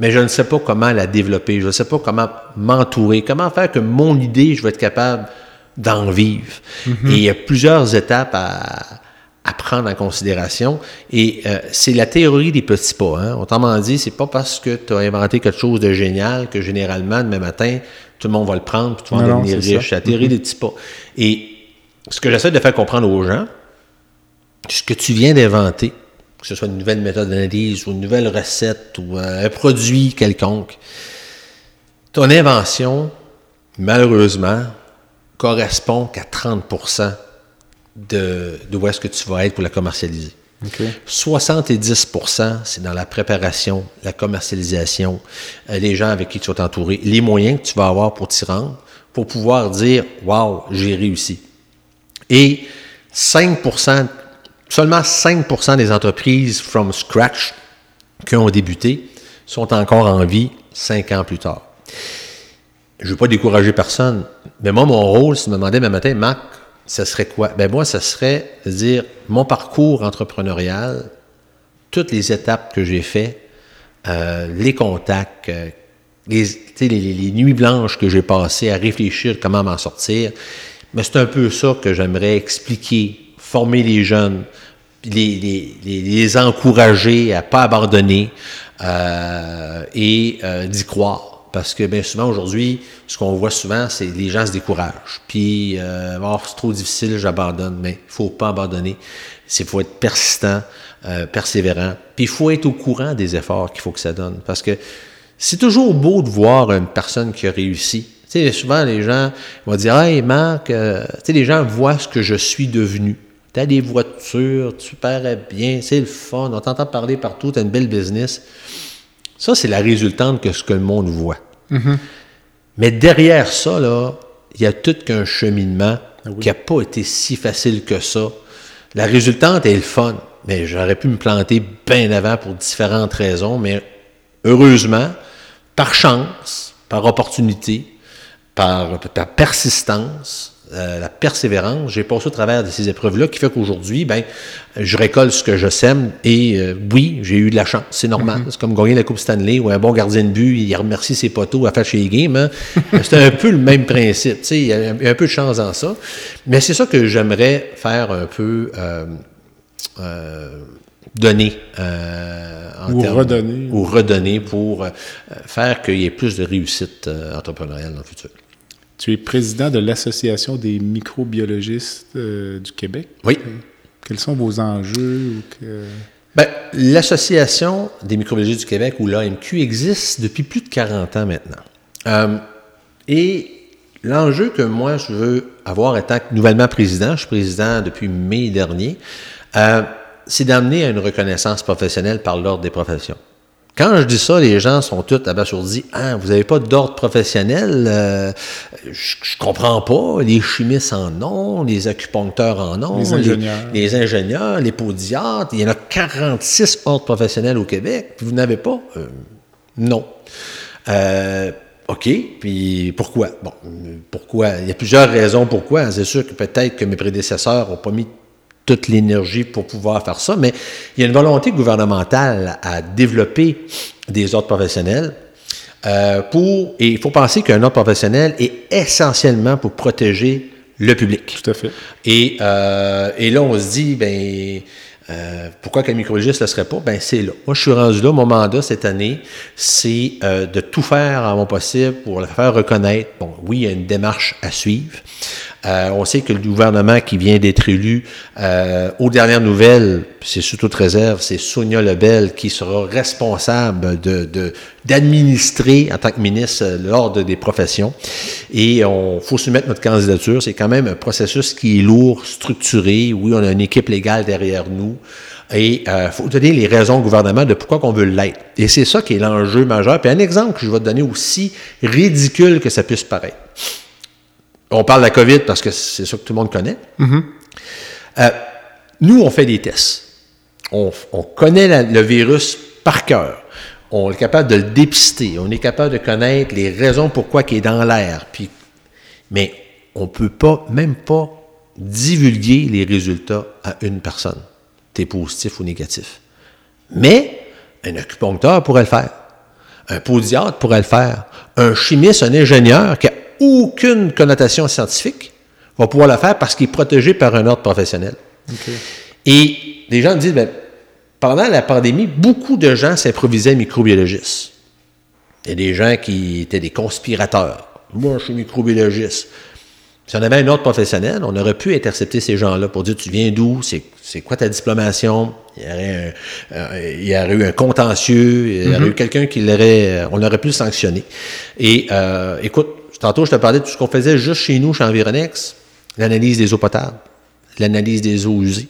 mais je ne sais pas comment la développer, je ne sais pas comment m'entourer, comment faire que mon idée, je vais être capable d'en vivre. Mm -hmm. Et il y a plusieurs étapes à, à prendre en considération. Et euh, c'est la théorie des petits pas. Hein. Autrement dit, c'est pas parce que tu as inventé quelque chose de génial que généralement, demain matin, tout le monde va le prendre puis tu vas en devenir riche. C'est la théorie mm -hmm. des petits pas. Et ce que j'essaie de faire comprendre aux gens, ce que tu viens d'inventer, que ce soit une nouvelle méthode d'analyse ou une nouvelle recette ou euh, un produit quelconque, ton invention, malheureusement, correspond qu'à 30 de, de où est-ce que tu vas être pour la commercialiser. Okay. 70% c'est dans la préparation, la commercialisation, euh, les gens avec qui tu vas t'entourer, les moyens que tu vas avoir pour t'y rendre, pour pouvoir dire Wow, j'ai réussi. Et 5% seulement 5% des entreprises from scratch qui ont débuté sont encore en vie 5 ans plus tard. Je ne veux pas décourager personne, mais moi, mon rôle, si tu me demain matin, Marc, ce serait quoi? Ben moi, ce serait dire mon parcours entrepreneurial, toutes les étapes que j'ai faites, euh, les contacts, euh, les, les, les, nuits blanches que j'ai passées à réfléchir comment m'en sortir. Mais c'est un peu ça que j'aimerais expliquer, former les jeunes, les, les encourager à pas abandonner euh, et d'y croire. Parce que bien souvent aujourd'hui, ce qu'on voit souvent, c'est les gens se découragent. Puis, euh, oh, c'est trop difficile, j'abandonne. Mais il faut pas abandonner. Il faut être persistant, euh, persévérant. Puis il faut être au courant des efforts qu'il faut que ça donne. Parce que c'est toujours beau de voir une personne qui a réussi. Tu sais, souvent les gens vont dire Hey Marc, euh, tu sais, les gens voient ce que je suis devenu. Tu as des voitures, tu parais bien, c'est le fun, on t'entend parler partout, tu as une belle business. Ça, c'est la résultante que ce que le monde voit. Mm -hmm. Mais derrière ça, il y a tout qu'un cheminement ah oui. qui n'a pas été si facile que ça. La résultante est le fun, mais j'aurais pu me planter bien avant pour différentes raisons, mais heureusement, par chance, par opportunité, par, par persistance, euh, la persévérance, j'ai passé au travers de ces épreuves-là qui fait qu'aujourd'hui, ben, je récolte ce que je sème et euh, oui, j'ai eu de la chance, c'est normal. Mm -hmm. C'est comme gagner la Coupe Stanley ou un bon gardien de but, il remercie ses poteaux à faire chez les games. Hein. c'est un peu le même principe, tu sais, il y, a, un peu de chance dans ça. Mais c'est ça que j'aimerais faire un peu euh, donner euh, ou termes, redonner ou redonner pour euh, faire qu'il y ait plus de réussite euh, entrepreneuriale dans le futur. Tu es président de l'Association des microbiologistes euh, du Québec. Oui. Quels sont vos enjeux? Que... Ben, L'Association des microbiologistes du Québec, ou l'AMQ, existe depuis plus de 40 ans maintenant. Euh, et l'enjeu que moi, je veux avoir étant nouvellement président, je suis président depuis mai dernier, euh, c'est d'amener à une reconnaissance professionnelle par l'Ordre des professions. Quand je dis ça, les gens sont tous abasourdis. Ah, vous n'avez pas d'ordre professionnel? Euh, je, je comprends pas. Les chimistes en ont, les acupuncteurs en ont, les ingénieurs, les, les, ingénieurs, les podiatres. Il y en a 46 ordres professionnels au Québec. Puis vous n'avez pas? Euh, non. Euh, OK, puis pourquoi? Bon, pourquoi? Il y a plusieurs raisons pourquoi. C'est sûr que peut-être que mes prédécesseurs n'ont pas mis toute l'énergie pour pouvoir faire ça, mais il y a une volonté gouvernementale à développer des ordres professionnels euh, pour, et il faut penser qu'un ordre professionnel est essentiellement pour protéger le public. Tout à fait. Et, euh, et là, on se dit, ben, euh, pourquoi qu'un microbiologiste ne le serait pas? Ben, c'est là. Moi, je suis rendu là. Mon mandat cette année, c'est euh, de tout faire à mon possible pour le faire reconnaître. Bon, oui, il y a une démarche à suivre. Euh, on sait que le gouvernement qui vient d'être élu, euh, aux dernières nouvelles, c'est sous toute réserve, c'est Sonia Lebel qui sera responsable de, d'administrer en tant que ministre l'ordre des professions. Et on faut soumettre notre candidature. C'est quand même un processus qui est lourd, structuré. Oui, on a une équipe légale derrière nous. Et il euh, faut donner les raisons au gouvernement de pourquoi qu'on veut l'être. Et c'est ça qui est l'enjeu majeur. Puis un exemple que je vais te donner aussi ridicule que ça puisse paraître. On parle de la COVID parce que c'est ça que tout le monde connaît. Mm-hmm. Euh, nous, on fait des tests. On, connaît le virus par cœur. On est capable de le dépister. On est capable de connaître les raisons pourquoi il est dans l'air. Puis, mais on ne peut pas, même pas, divulguer les résultats à une personne tu positif ou négatif. Mais un acupuncteur pourrait le faire. Un podiatre pourrait le faire. Un chimiste, un ingénieur qui n'a aucune connotation scientifique va pouvoir le faire parce qu'il est protégé par un ordre professionnel. Et les gens me disent, ben, pendant la pandémie, beaucoup de gens s'improvisaient microbiologistes. Il y a des gens qui étaient des conspirateurs. Moi, je suis microbiologiste. Si on avait un autre professionnel, on aurait pu intercepter ces gens-là pour dire tu viens d'où, c'est quoi ta diplomation, il y aurait, euh, il y aurait eu un contentieux, il y aurait mm-hmm. eu quelqu'un qui l'aurait, euh, on aurait pu sanctionner. Et euh, écoute, tantôt je te parlais de tout ce qu'on faisait juste chez nous, chez Environex, l'analyse des eaux potables, l'analyse des eaux usées,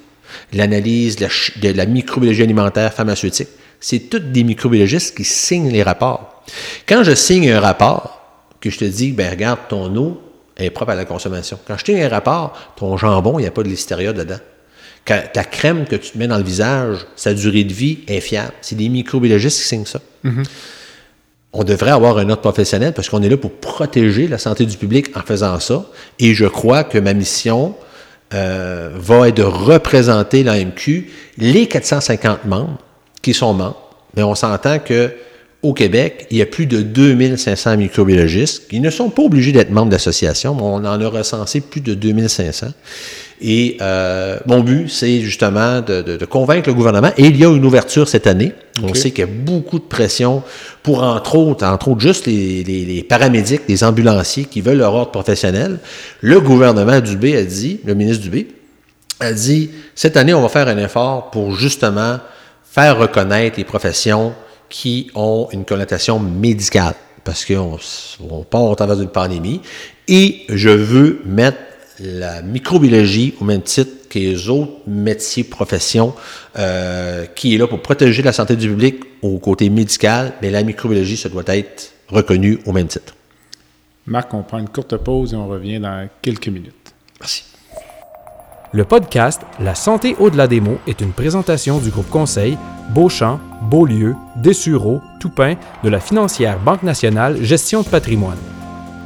l'analyse de, la microbiologie alimentaire pharmaceutique. C'est toutes des microbiologistes qui signent les rapports. Quand je signe un rapport, que je te dis, ben regarde ton eau, est propre à la consommation. Quand je tiens un rapport, ton jambon, il n'y a pas de listeria dedans. Quand ta crème que tu te mets dans le visage, sa durée de vie est fiable. C'est des microbiologistes qui signent ça. Mm-hmm. On devrait avoir un autre professionnel parce qu'on est là pour protéger la santé du public en faisant ça. Et je crois que ma mission euh, va être de représenter l'AMQ, les 450 membres qui sont membres. Mais on s'entend que au Québec, il y a plus de 2500 microbiologistes qui ne sont pas obligés d'être membres d'association, mais on en a recensé plus de 2500. Et euh, mon but, c'est justement de, convaincre le gouvernement. Et il y a une ouverture cette année. On sait qu'il y a beaucoup de pression pour, entre autres, entre autres, juste les, paramédics, les ambulanciers qui veulent leur ordre professionnel. Le gouvernement Dubé a dit, le ministre Dubé, a dit, cette année, on va faire un effort pour justement faire reconnaître les professions qui ont une connotation médicale, parce qu'on on part au travers d'une pandémie, et je veux mettre la microbiologie au même titre que les autres métiers, professions, euh, qui est là pour protéger la santé du public au côté médical, mais la microbiologie, ça doit être reconnu au même titre. Marc, on prend une courte pause et on revient dans quelques minutes. Merci. Le podcast La santé au-delà des mots est une présentation du groupe conseil Beauchamp, Beaulieu, Dessureau, Toupin de la financière Banque nationale Gestion de patrimoine.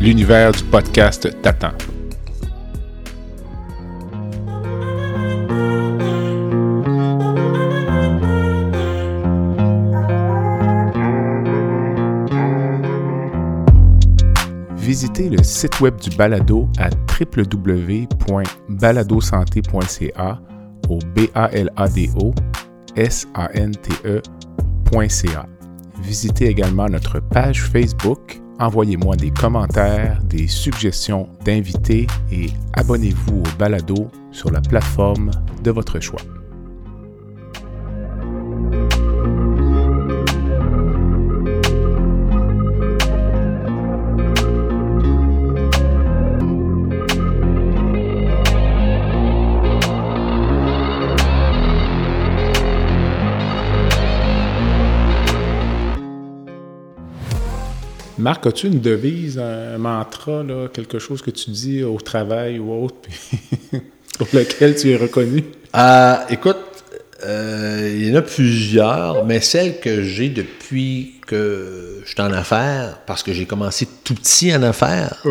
L'univers du podcast t'attend. visitez le site web du balado à www.baladosanté.ca au b a l a d o s a n t e.ca. Visitez également notre page Facebook, envoyez-moi des commentaires, des suggestions d'invités et abonnez-vous au balado sur la plateforme de votre choix. Marc, as-tu une devise, un mantra, quelque chose que tu dis au travail ou autre, pour lequel tu es reconnu? Euh, écoute, euh, il y en a plusieurs, mais celle que j'ai depuis que je suis en affaires, parce que j'ai commencé tout petit en affaires,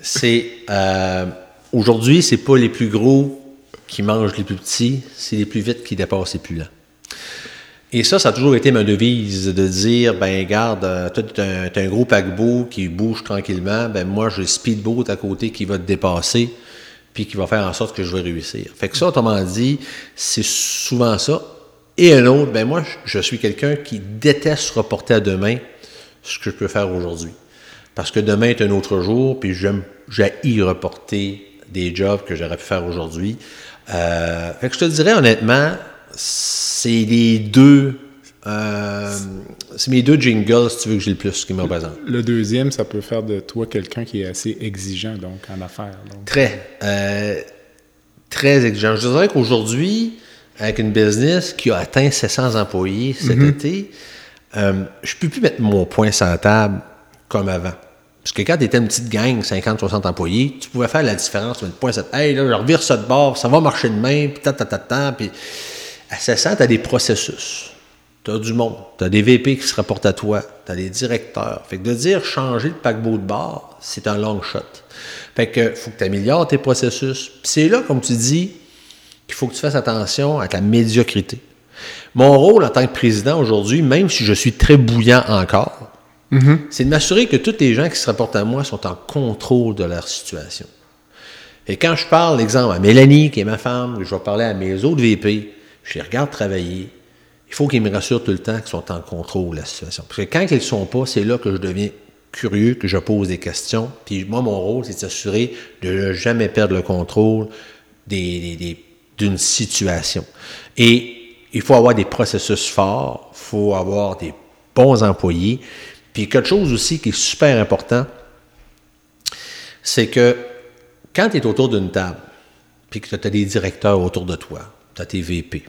c'est euh, aujourd'hui, c'est pas les plus gros qui mangent les plus petits, c'est les plus vite qui dépassent les plus lents. Et ça, ça a toujours été ma devise de dire, ben garde, euh, tu un, un, gros paquebot qui bouge tranquillement, ben moi, j'ai speedboat à côté qui va te dépasser, puis qui va faire en sorte que je vais réussir. Fait que ça, autrement dit, c'est souvent ça. Et un autre, ben moi, je suis quelqu'un qui déteste reporter à demain ce que je peux faire aujourd'hui. Parce que demain est un autre jour, puis j'aime, j'ai reporter des jobs que j'aurais pu faire aujourd'hui. Euh, fait que je te dirais honnêtement, c'est les deux. Euh, c'est mes deux jingles, si tu veux que j'ai le plus qui me représentent. Le deuxième, ça peut faire de toi quelqu'un qui est assez exigeant donc en affaires. Très. Euh, très exigeant. Je dirais qu'aujourd'hui, avec une business qui a atteint 700 employés cet mhm. été, euh, je ne peux plus mettre mon point sur la table comme avant. Parce que quand tu étais une petite gang, 50-60 employés, tu pouvais faire la différence. Tu mets le point, hey, là, je revire ça de bord, ça va marcher de main, puis ta, ta, ta, ta, puis à 700, tu as des processus. Tu as du monde. Tu as des VP qui se rapportent à toi. Tu as des directeurs. Fait que de dire changer le paquebot de bord, c'est un long shot. Fait que faut que tu améliores tes processus. c'est là, comme tu dis, qu'il faut que tu fasses attention à ta médiocrité. Mon rôle en tant que président aujourd'hui, même si je suis très bouillant encore, Mm-hmm. C'est de m'assurer que tous les gens qui se rapportent à moi sont en contrôle de leur situation. Et quand je parle, exemple, à Mélanie, qui est ma femme, je vais parler à mes autres VP, je les regarde travailler, il faut qu'ils me rassurent tout le temps qu'ils sont en contrôle de la situation. Parce que quand ils ne sont pas, c'est là que je deviens curieux, que je pose des questions. Puis moi, mon rôle, c'est de s'assurer de ne jamais perdre le contrôle d'une situation. Et il faut avoir des processus forts, il faut avoir des bons employés, puis quelque chose aussi qui est super important, c'est que quand tu es autour d'une table, puis que tu as des directeurs autour de toi, tu as tes VP,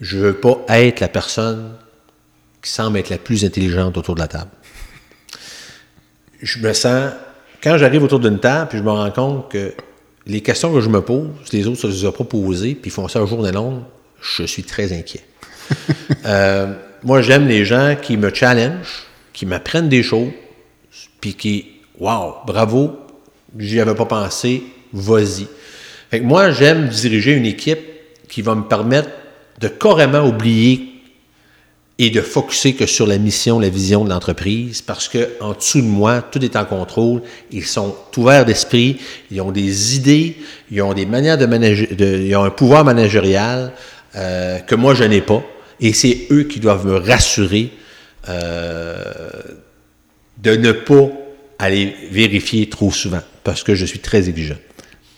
je ne veux pas être la personne qui semble être la plus intelligente autour de la table. Je me sens, quand j'arrive autour d'une table, puis je me rends compte que les questions que je me pose, les autres se les ont pas posées, puis ils font ça un jour et long, je suis très inquiet. euh, moi, j'aime les gens qui me challenge, qui m'apprennent des choses, puis qui, wow, bravo, j'y avais pas pensé, vas-y. Fait que moi, j'aime diriger une équipe qui va me permettre de carrément oublier et de focuser que sur la mission, la vision de l'entreprise, parce que en dessous de moi, tout est en contrôle. Ils sont ouverts d'esprit, ils ont des idées, ils ont des manières de manager, ils ont un pouvoir managérial euh, que moi je n'ai pas. Et c'est eux qui doivent me rassurer euh, de ne pas aller vérifier trop souvent, parce que je suis très exigeant.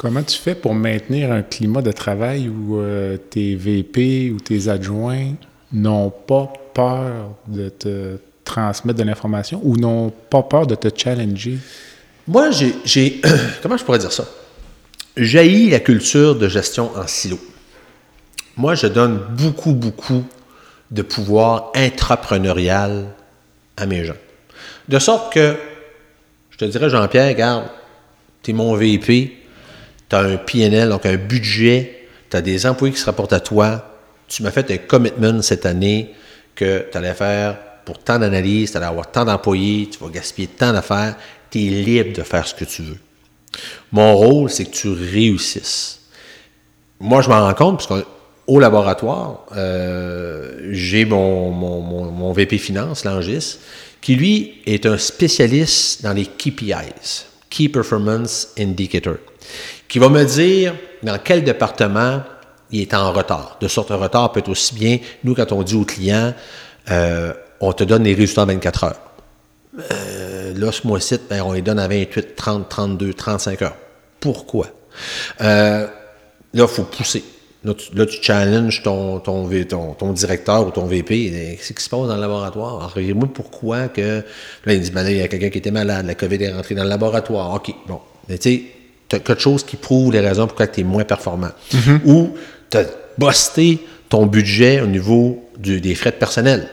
Comment tu fais pour maintenir un climat de travail où euh, tes VP ou tes adjoints n'ont pas peur de te transmettre de l'information ou n'ont pas peur de te challenger? Moi, j'ai. Comment je pourrais dire ça? J'ai la culture de gestion en silo. Moi, je donne beaucoup, beaucoup de pouvoir intrapreneurial à mes gens. De sorte que, je te dirais, Jean-Pierre, regarde, tu es mon VP, tu as un PNL, donc un budget, tu as des employés qui se rapportent à toi, tu m'as fait un commitment cette année que tu allais faire pour tant d'analyses, tu allais avoir tant d'employés, tu vas gaspiller tant d'affaires, tu es libre de faire ce que tu veux. Mon rôle, c'est que tu réussisses. Moi, je m'en rends compte, parce que au laboratoire, euh, j'ai mon, VP Finance, Langis, qui lui est un spécialiste dans les KPIs, Key Performance Indicator, qui va me dire dans quel département il est en retard. De sorte, un retard peut être aussi bien, nous, quand on dit aux clients, euh, on te donne les résultats en 24 heures. Euh, là, ce mois-ci, ben, on les donne à 28, 30, 32, 35 heures. Pourquoi? Euh, là, il faut pousser. Là, tu, challenges ton, ton, directeur ou ton VP. Qu'est-ce qui se passe dans le laboratoire? Alors, moi pourquoi que. Là, il dit, ben il y a quelqu'un qui était malade, la COVID est rentrée dans le laboratoire. OK, bon. Mais tu sais, tu as quelque chose qui prouve les raisons pourquoi tu es moins performant. Mm-hmm. Ou tu as busté ton budget au niveau des frais de personnel.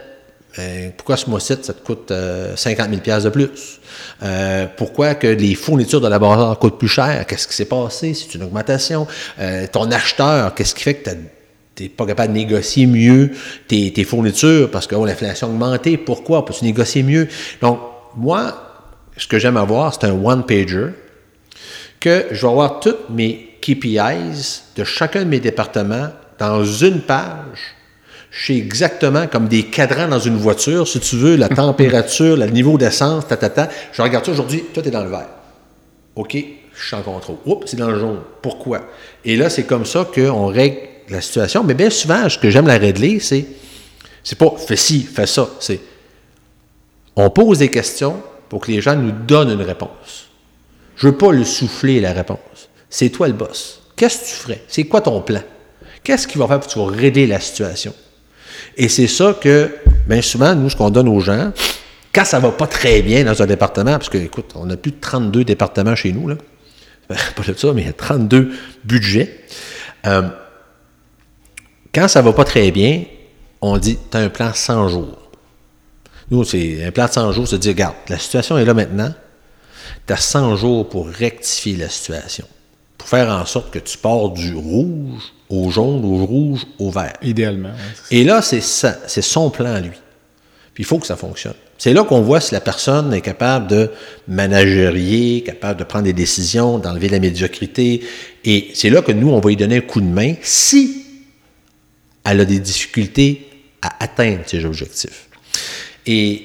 Ben, pourquoi ce mois-ci, ça te coûte 50 euh, 000 de plus? Euh, pourquoi que les fournitures de laboratoire coûtent plus cher? Qu'est-ce qui s'est passé? C'est une augmentation. Euh, ton acheteur, qu'est-ce qui fait que tu n'es pas capable de négocier mieux tes, fournitures parce que oh, l'inflation a augmenté? Pourquoi? Peux-tu négocier mieux? Donc, moi, ce que j'aime avoir, c'est un one-pager que je vais avoir toutes mes KPIs de chacun de mes départements dans une page. Je sais exactement comme des cadrans dans une voiture, si tu veux, la température, le niveau d'essence, ta, ta, ta. Je regarde ça aujourd'hui, tout est dans le vert. OK, je suis en contrôle. Oups, c'est dans le jaune. Pourquoi? Et là, c'est comme ça qu'on règle la situation. Mais bien souvent, ce que j'aime la régler, c'est c'est pas fais ci, fais ça. C'est on pose des questions pour que les gens nous donnent une réponse. Je veux pas le souffler la réponse. C'est toi le boss. Qu'est-ce que tu ferais? C'est quoi ton plan? Qu'est-ce qu'il va faire pour régler la situation? Et c'est ça que, bien souvent, nous, ce qu'on donne aux gens, quand ça va pas très bien dans un département, parce que, écoute, on a plus de 32 départements chez nous, là. Pas de ça, mais il y a 32 budgets. Euh, quand ça va pas très bien, on dit, tu as un plan 100 jours. Nous, c'est un plan de 100 jours, c'est de dire, regarde, la situation est là maintenant, tu as 100 jours pour rectifier la situation, pour faire en sorte que tu pars du rouge au jaune, au rouge, au vert. Idéalement. Et là, c'est ça, c'est son plan à lui. Puis il faut que ça fonctionne. C'est là qu'on voit si la personne est capable de managerier, capable de prendre des décisions, d'enlever la médiocrité. Et c'est là que nous, on va lui donner un coup de main si elle a des difficultés à atteindre ses objectifs. Et,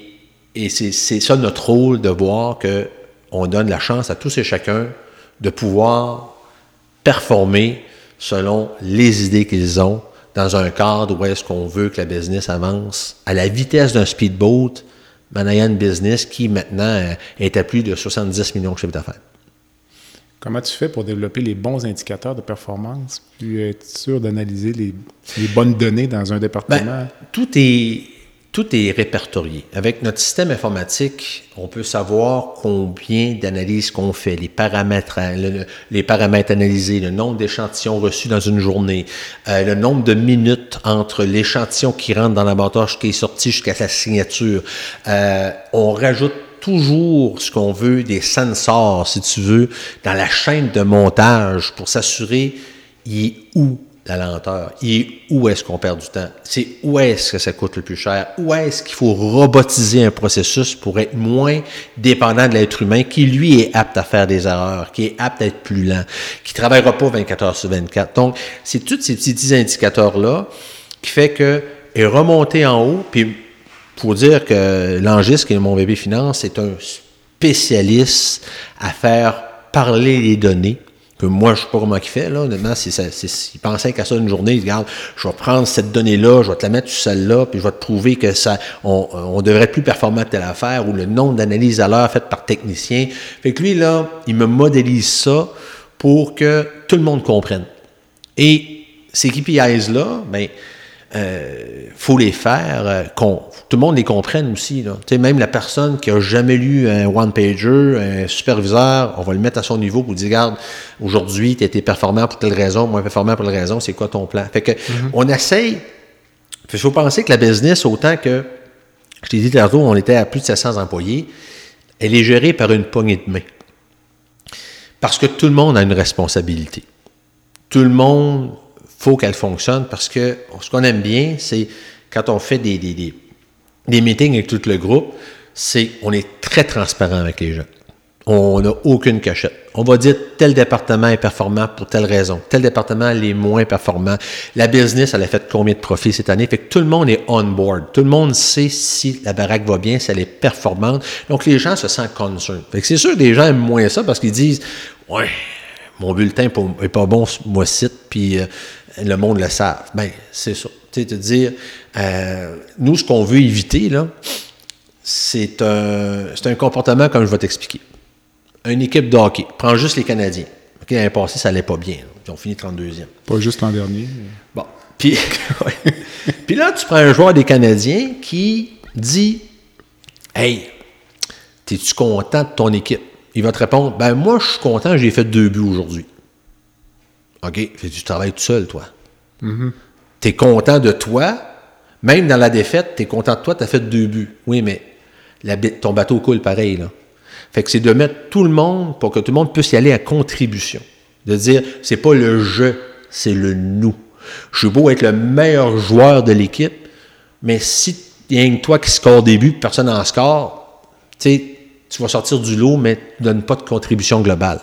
et c'est ça notre rôle de voir qu'on donne la chance à tous et chacun de pouvoir performer selon les idées qu'ils ont dans un cadre où est-ce qu'on veut que la business avance à la vitesse d'un speedboat, mais en ayant une business qui maintenant est à plus de 70 millions de chiffres d'affaires. Comment tu fais pour développer les bons indicateurs de performance, puis être sûr d'analyser les, les, bonnes données dans un département? Ben, tout est tout est répertorié. Avec notre système informatique, on peut savoir combien d'analyses qu'on fait, les paramètres, paramètres analysés, le nombre d'échantillons reçus dans une journée, euh, le nombre de minutes entre l'échantillon qui rentre dans la laboratoire qui est sorti jusqu'à sa signature. Euh, on rajoute toujours ce qu'on veut, des sensors, si tu veux, dans la chaîne de montage pour s'assurer il est où la lenteur. Et où est-ce qu'on perd du temps? C'est où est-ce que ça coûte le plus cher? Où est-ce qu'il faut robotiser un processus pour être moins dépendant de l'être humain qui, lui, est apte à faire des erreurs, qui est apte à être plus lent, qui ne travaillera pas 24 heures sur 24. Donc, c'est tous ces petits indicateurs-là qui fait que est remonté en haut, puis pour dire que l'Angis, qui est mon bébé finance, est un spécialiste à faire parler les données que moi, je sais pas comment il fait, là, honnêtement, c'est, il pensait qu'à ça une journée, il regarde, je vais prendre cette donnée-là, je vais te la mettre sur celle-là, puis je vais te prouver que ça, on, on devrait être plus performant de telle affaire, ou le nombre d'analyses à l'heure faites par technicien. Fait que lui, là, il me modélise ça pour que tout le monde comprenne. Et ces KPIs-là, ben, euh, faut les faire, euh, qu'on, tout le monde les comprenne aussi. Là. Même la personne qui a jamais lu un one-pager, un superviseur, on va le mettre à son niveau pour dire, regarde, aujourd'hui, tu été performant pour telle raison, moins performant pour telle raison, c'est quoi ton plan? Fait que, mm-hmm. on essaye, il faut penser que la business, autant que, je t'ai dit tantôt, on était à plus de 700 employés, elle est gérée par une poignée de main. Parce que tout le monde a une responsabilité. Tout le monde faut qu'elle fonctionne parce que ce qu'on aime bien, c'est quand on fait des, des, des, meetings avec tout le groupe, c'est on est très transparent avec les gens. On n'a aucune cachette. On va dire tel département est performant pour telle raison, tel département est moins performant. La business, elle a fait combien de profits cette année? Fait que tout le monde est on board. Tout le monde sait si la baraque va bien, si elle est performante. Donc les gens se sentent concerned. Fait que c'est sûr que les gens aiment moins ça parce qu'ils disent Ouais, mon bulletin n'est pas bon ce mois-ci, puis euh, le monde le savent. Ben, c'est ça. Tu sais, te dire, euh, nous, ce qu'on veut éviter, là, c'est un, un comportement comme je vais t'expliquer. Une équipe de hockey, prends juste les Canadiens. OK, l'année passée, ça n'allait pas bien. Ils ont fini 32e. Pas juste l'an dernier. Bon. Puis, Puis là, tu prends un joueur des Canadiens qui dit Hey, es-tu content de ton équipe? Il va te répondre Ben, moi, je suis content, j'ai fait deux buts aujourd'hui. OK, tu travailles tout seul, toi? Mm-hmm. Tu es content de toi? Même dans la défaite, tu es content de toi, tu as fait deux buts. Oui, mais ton bateau coule pareil. Là. Fait que c'est de mettre tout le monde pour que tout le monde puisse y aller à contribution. De dire, c'est pas le je, c'est le nous. Je suis beau être le meilleur joueur de l'équipe, mais si il y a que toi qui score des buts, personne n'en score, tu sais, tu vas sortir du lot, mais tu ne donnes pas de contribution globale.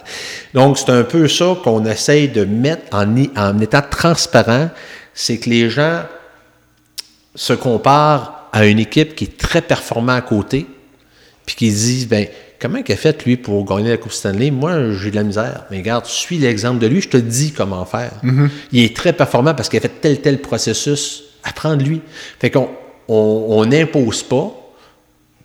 Donc, c'est un peu ça qu'on essaye de mettre en, en état transparent, c'est que les gens se comparent à une équipe qui est très performante à côté, puis qui disent, ben comment il a fait, lui, pour gagner la Coupe Stanley? Moi, j'ai de la misère. Mais regarde, suis l'exemple de lui, je te dis comment faire. Mm-hmm. Il est très performant parce qu'il a fait tel, tel processus. Apprends de lui. Fait qu'on on n'impose pas.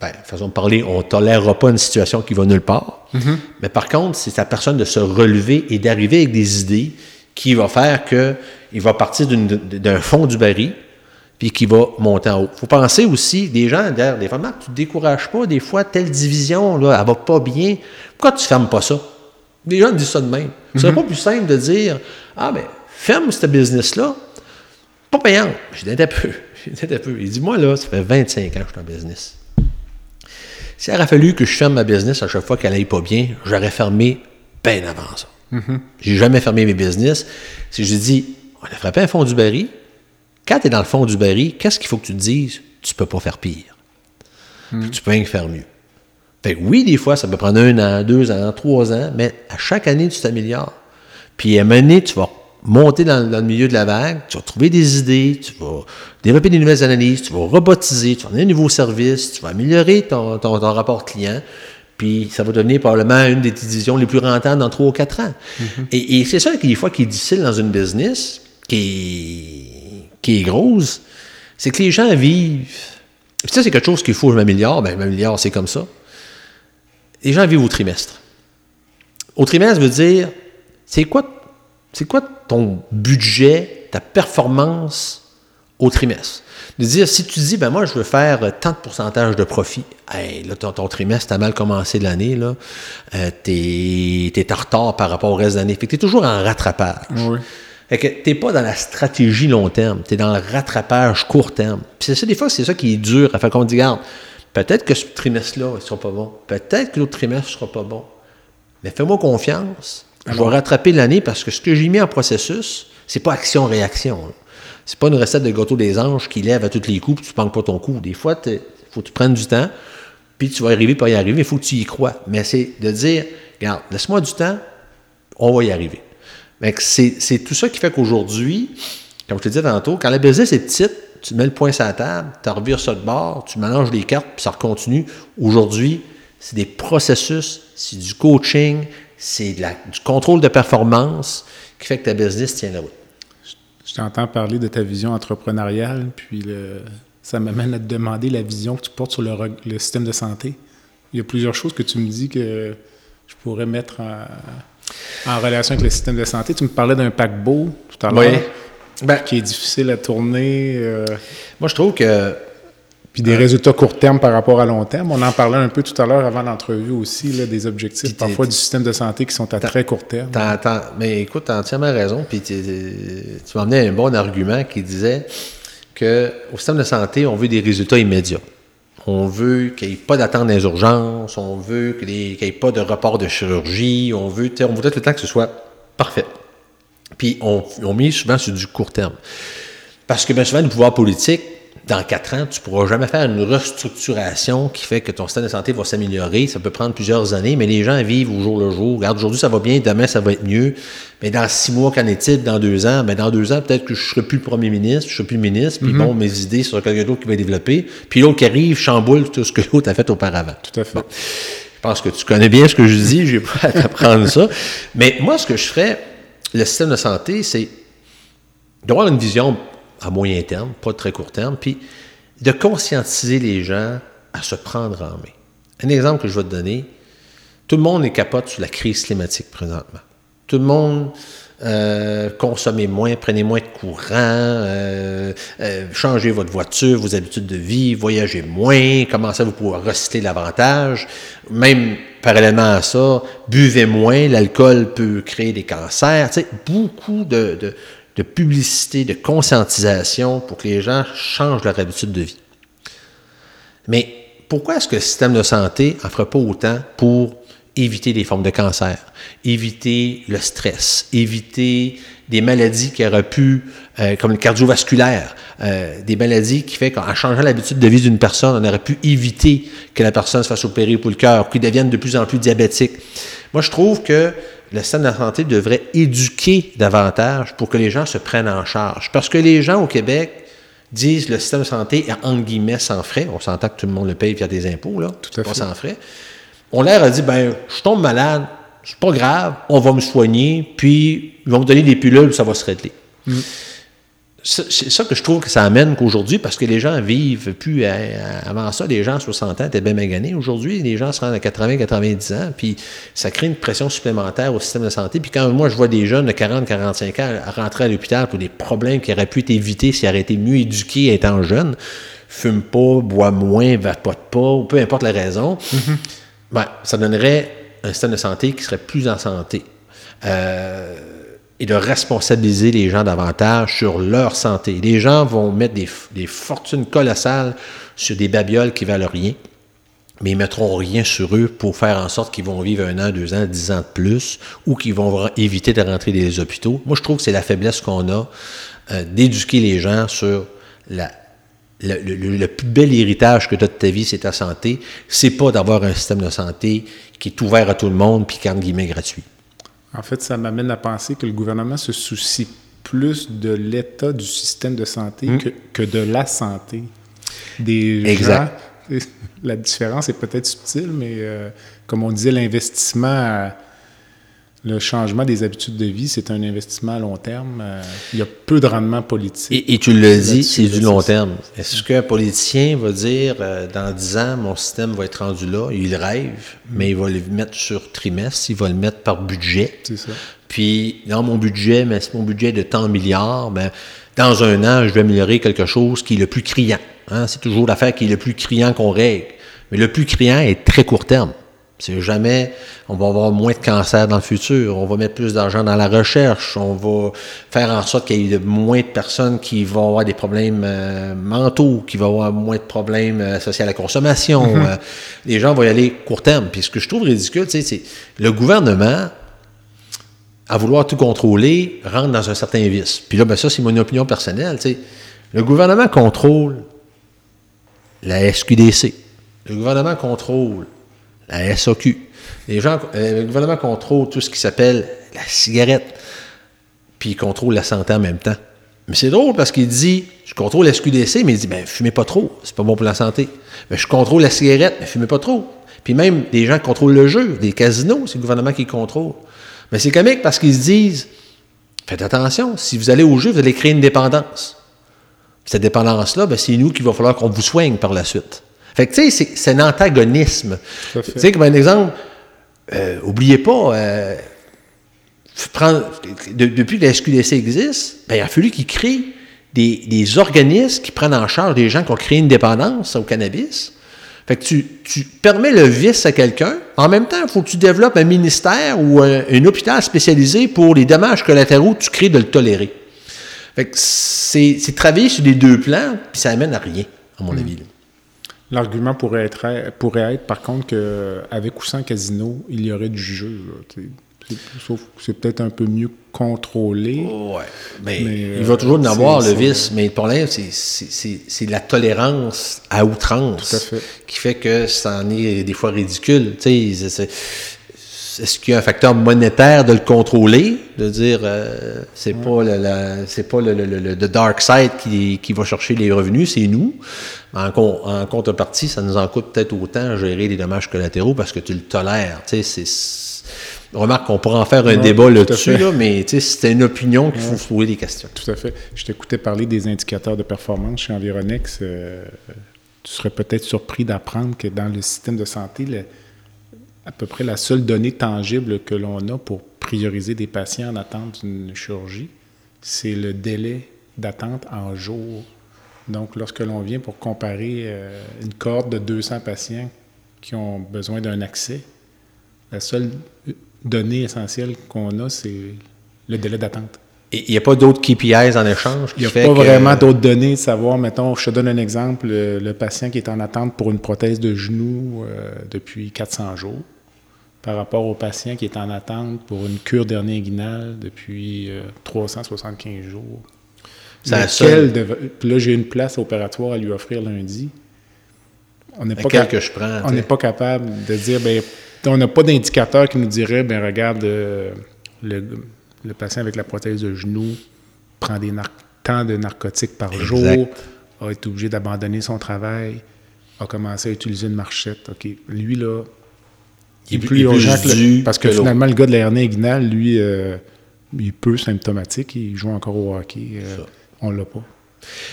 Ben, façon de parler, on ne tolérera pas une situation qui va nulle part. Mm-hmm. Mais par contre, c'est sa personne de se relever et d'arriver avec des idées qui va faire qu'il va partir d'un fond du baril, puis qui va monter en haut. Il faut penser aussi, des gens, derrière, des fois, tu ne te décourages pas, des fois, telle division, là, elle va pas bien. Pourquoi tu ne fermes pas ça? Les gens disent ça de même. Ce serait pas plus simple de dire, ah, ben, ferme ce business-là, pas payant. Je dis, un peu. un peu. Il dit, moi, là, ça fait 25 ans que je suis en business. S'il aurait fallu que je ferme ma business à chaque fois qu'elle n'allait pas bien, j'aurais fermé bien avant ça. J'ai jamais fermé mes business. Si je dis, on a frappé un fond du baril, quand tu es dans le fond du baril, qu'est-ce qu'il faut que tu te dises? Tu peux pas faire pire. Tu peux rien faire mieux. Fait que oui, des fois, ça peut prendre un an, deux ans, trois ans, mais à chaque année, tu t'améliores. Puis à un moment donné, tu vas monter dans, le milieu de la vague, tu vas trouver des idées, tu vas développer des nouvelles analyses, tu vas robotiser, tu vas donner un nouveau service, tu vas améliorer ton, ton, rapport client, puis ça va devenir probablement une des divisions les plus rentables dans trois ou quatre ans. Et, et c'est ça qui, des fois, qui est difficile dans une business, qui est, qui est grosse, c'est que les gens vivent. Puis ça, c'est quelque chose qu'il faut que je m'améliore. Ben, m'améliore, c'est comme ça. Les gens vivent au trimestre. Au trimestre veut dire, c'est quoi c'est quoi ton budget, ta performance au trimestre? De dire, si tu dis, ben moi, je veux faire tant de pourcentage de profit, hey, là, ton, ton trimestre, t'as mal commencé l'année, là, euh, t'es, es en retard par rapport au reste de l'année. Fait que t'es toujours en rattrapage. Oui. Fait que t'es pas dans la stratégie long terme, t'es dans le rattrapage court terme. Puis c'est ça, des fois, c'est ça qui est dur, à faire qu'on dit, regarde, peut-être que ce trimestre-là, il sera pas bon. Peut-être que l'autre trimestre sera pas bon. Mais fais-moi confiance je vais rattraper l'année parce que ce que j'ai mis en processus, c'est pas action-réaction. C'est pas une recette de gâteau des anges qui lève à tous les coups puis tu ne pas ton coup. Des fois, il faut que tu prennes du temps, puis tu vas arriver pas y arriver, il faut que tu y crois. Mais c'est de dire, regarde, laisse-moi du temps, on va y arriver. C'est tout ça qui fait qu'aujourd'hui, comme je te disais tantôt, quand la business est petite, tu mets le point sur la table, tu revires ça de bord, tu mélanges les cartes, puis ça continue. Aujourd'hui, c'est des processus, c'est du coaching, c'est du contrôle de performance qui fait que ta business tient la route. Je t'entends parler de ta vision entrepreneuriale, puis ça m'amène à te demander la vision que tu portes sur le, système de santé. Il y a plusieurs choses que tu me dis que je pourrais mettre en, relation avec le système de santé. Tu me parlais d'un paquebot tout à l'heure. Oui. Ben, qui est difficile à tourner. Euh. Moi, je trouve que puis des résultats court terme par rapport à long terme. On en parlait un peu tout à l'heure avant l'entrevue aussi, là, des objectifs parfois du système de santé qui sont à très court terme. mais écoute, tu as entièrement raison. Puis tu, m'as amené un bon argument qui disait qu'au système de santé, on veut des résultats immédiats. On veut qu'il n'y ait pas d'attente les urgences, on veut qu'il n'y ait pas de report de chirurgie, on veut, on veut tout le temps que ce soit parfait. Puis on, on met souvent sur du court terme. Parce que bien souvent, le pouvoir politique, dans quatre ans, tu ne pourras jamais faire une restructuration qui fait que ton système de santé va s'améliorer. Ça peut prendre plusieurs années, mais les gens vivent au jour le jour. Regarde, aujourd'hui, ça va bien, demain, ça va être mieux. Mais dans six mois, qu'en est-il? Dans deux ans? Mais ben, dans deux ans, peut-être que je ne serai plus le premier ministre, je ne serai plus le ministre, puis mm-hmm. bon, mes idées sur quelqu'un d'autre qui va développer. Puis l'autre qui arrive chamboule tout ce que l'autre a fait auparavant. Tout à fait. Je pense que tu connais bien ce que je dis, je n'ai pas à t'apprendre ça. Mais moi, ce que je ferais, le système de santé, c'est d'avoir une vision à moyen terme, pas très court terme, puis de conscientiser les gens à se prendre en main. Un exemple que je vais te donner, tout le monde est capote sur la crise climatique présentement. Tout le monde euh, consommez moins, prenez moins de courant, euh, euh, changez votre voiture, vos habitudes de vie, voyagez moins, commencez à vous pouvoir recycler davantage. Même parallèlement à ça, buvez moins, l'alcool peut créer des cancers. Beaucoup de publicité, de conscientisation pour que les gens changent leur habitude de vie. Mais pourquoi est-ce que le système de santé n'en ferait pas autant pour éviter les formes de cancer, éviter le stress, éviter des maladies qui auraient pu, euh, comme le cardiovasculaire, euh, des maladies qui fait qu'en changeant l'habitude de vie d'une personne, on aurait pu éviter que la personne se fasse opérer pour le cœur, qu'il devienne de plus en plus diabétique? Moi, je trouve que le système de la santé devrait éduquer davantage pour que les gens se prennent en charge. Parce que les gens au Québec disent le système de santé est entre guillemets sans frais. On s'entend que tout le monde le paye via des impôts, là. Tout à pas fait. sans frais. On l'air a dit, ben, je tombe malade, c'est pas grave, on va me soigner, puis ils vont me donner des pilules, ça va se régler. C'est c'est ça que je trouve que ça amène qu'aujourd'hui, parce que les gens vivent plus. à- à- avant ça, les gens à 60 ans étaient bien maganés. Aujourd'hui, les gens se rendent à 80, 90 ans, puis ça crée une pression supplémentaire au système de santé. Puis quand moi, je vois des jeunes de 40, 45 ans rentrer à l'hôpital pour des problèmes qui auraient pu être évités s'ils auraient été mieux éduqués étant jeunes, fument pas, boivent moins, vapotent pas, ou peu importe la raison, ben, ça donnerait un système de santé qui serait plus en santé. Euh, et de responsabiliser les gens davantage sur leur santé. Les gens vont mettre des, fortunes colossales sur des babioles qui valent rien, mais ils mettront rien sur eux pour faire en sorte qu'ils vont vivre un an, deux ans, dix ans de plus, ou qu'ils vont éviter de rentrer dans les hôpitaux. Moi, je trouve que c'est la faiblesse qu'on a euh, d'éduquer les gens sur la, le plus bel héritage que tu as de ta vie, c'est ta santé. C'est pas d'avoir un système de santé qui est ouvert à tout le monde puis qui est entre guillemets gratuit. En fait, ça m'amène à penser que le gouvernement se soucie plus de l'état du système de santé Hmm. que, que de la santé des Exact. gens. La différence est peut-être subtile, mais euh, comme on disait, l'investissement, le changement des habitudes de vie, c'est un investissement à long terme. Euh, il y a peu de rendement politique. Et, et tu le dis, c'est du c'est long terme. Est-ce qu'un politicien va dire, euh, dans 10 ans, mon système va être rendu là? Il rêve, mais il va le mettre sur trimestre, il va le mettre par budget? C'est ça. Puis, dans mon budget, mais si mon budget est de tant de milliards, ben, dans un an, je vais améliorer quelque chose qui est le plus criant. Hein? C'est toujours l'affaire qui est le plus criant qu'on règle. Mais le plus criant est très court terme. C'est jamais, on va avoir moins de cancer dans le futur, on va mettre plus d'argent dans la recherche, on va faire en sorte qu'il y ait moins de personnes qui vont avoir des problèmes euh, mentaux, qui vont avoir moins de problèmes euh, associés à la consommation. Euh, les gens vont y aller court terme. Puis ce que je trouve ridicule, c'est le gouvernement, à vouloir tout contrôler, rentre dans un certain vice. Puis là, ben ça, c'est mon opinion personnelle. Le gouvernement contrôle la SQDC. Le gouvernement contrôle la SAQ. Les gens, euh, le gouvernement contrôle tout ce qui s'appelle la cigarette. Puis il contrôle la santé en même temps. Mais c'est drôle parce qu'il dit, je contrôle la SQDC, mais il dit, ben, fumez pas trop, c'est pas bon pour la santé. Ben, je contrôle la cigarette, mais fumez pas trop. Puis même des gens qui contrôlent le jeu, des casinos, c'est le gouvernement qui contrôle. Mais c'est comique parce qu'ils se disent, faites attention, si vous allez au jeu, vous allez créer une dépendance. Cette dépendance-là, ben, c'est nous qu'il va falloir qu'on vous soigne par la suite. Fait que, tu sais, c'est- un antagonisme. Tu sais, comme un exemple, euh, oubliez pas, euh, f- prendre- de- depuis que la SQDC existe, ben, il a fallu qu'ils créent des, des organismes qui prennent en charge des gens qui ont créé une dépendance au cannabis. Fait que tu, tu permets le vice à quelqu'un. En même temps, il faut que tu développes un ministère ou un, un hôpital spécialisé pour les dommages collatéraux que tu crées de le tolérer. Fait que c'est travailler sur les deux plans, puis ça amène à rien, à mon avis. là. L'argument pourrait être, pourrait être, par contre, qu'avec ou sans casino, il y aurait du jeu. là, Sauf que c'est peut-être un peu mieux contrôlé. Ouais. Mais, Mais, il va euh, toujours en avoir, le vice. Mais le problème, c'est- la tolérance à outrance Tout à fait. qui fait que ça en est des fois ridicule. Tu sais, Est-ce qu'il y a un facteur monétaire de le contrôler, de dire euh, c'est pas le, la- c'est pas le, le- le- le dark side qui, qui va chercher les revenus, c'est nous. En, con- en contrepartie, ça nous en coûte peut-être autant à gérer les dommages collatéraux parce que tu le tolères. Tu sais, c'est Remarque qu'on pourra en faire un débat là-dessus, là, mais tu sais, c'est une opinion qu'il faut se poser des questions. Tout à fait. Je t'écoutais parler des indicateurs de performance chez Environex. euh, tu serais peut-être surpris d'apprendre que dans le système de santé, le- à peu près la seule donnée tangible que l'on a pour prioriser des patients en attente d'une chirurgie, c'est le délai d'attente en jours. Donc, lorsque l'on vient pour comparer euh, une cohorte de 200 patients qui ont besoin d'un accès, la seule donnée essentielle qu'on a, c'est le délai d'attente. Et il n'y a pas d'autres KPIs en échange Il n'y a fait pas que- vraiment d'autres données de savoir, mettons, je te donne un exemple, le, le patient qui est en attente pour une prothèse de genou euh, depuis 400 jours, par rapport au patient qui est en attente pour une cure dernier inguinale depuis 375 jours. Lequel Puis là, j'ai une place opératoire à lui offrir lundi. On n'est pas, que je prends, on n'est pas capable de dire, ben, on n'a pas d'indicateur qui nous dirait, ben regarde, euh, le, patient avec la prothèse de genou prend des tant de narcotiques par jour, a été obligé d'abandonner son travail, a commencé à utiliser une marchette. OK, lui, là, il, est plus urgent Parce que, finalement, le gars de la hernie inguinale, lui, euh, il est peu symptomatique, il joue encore au hockey. Euh, on l'a pas.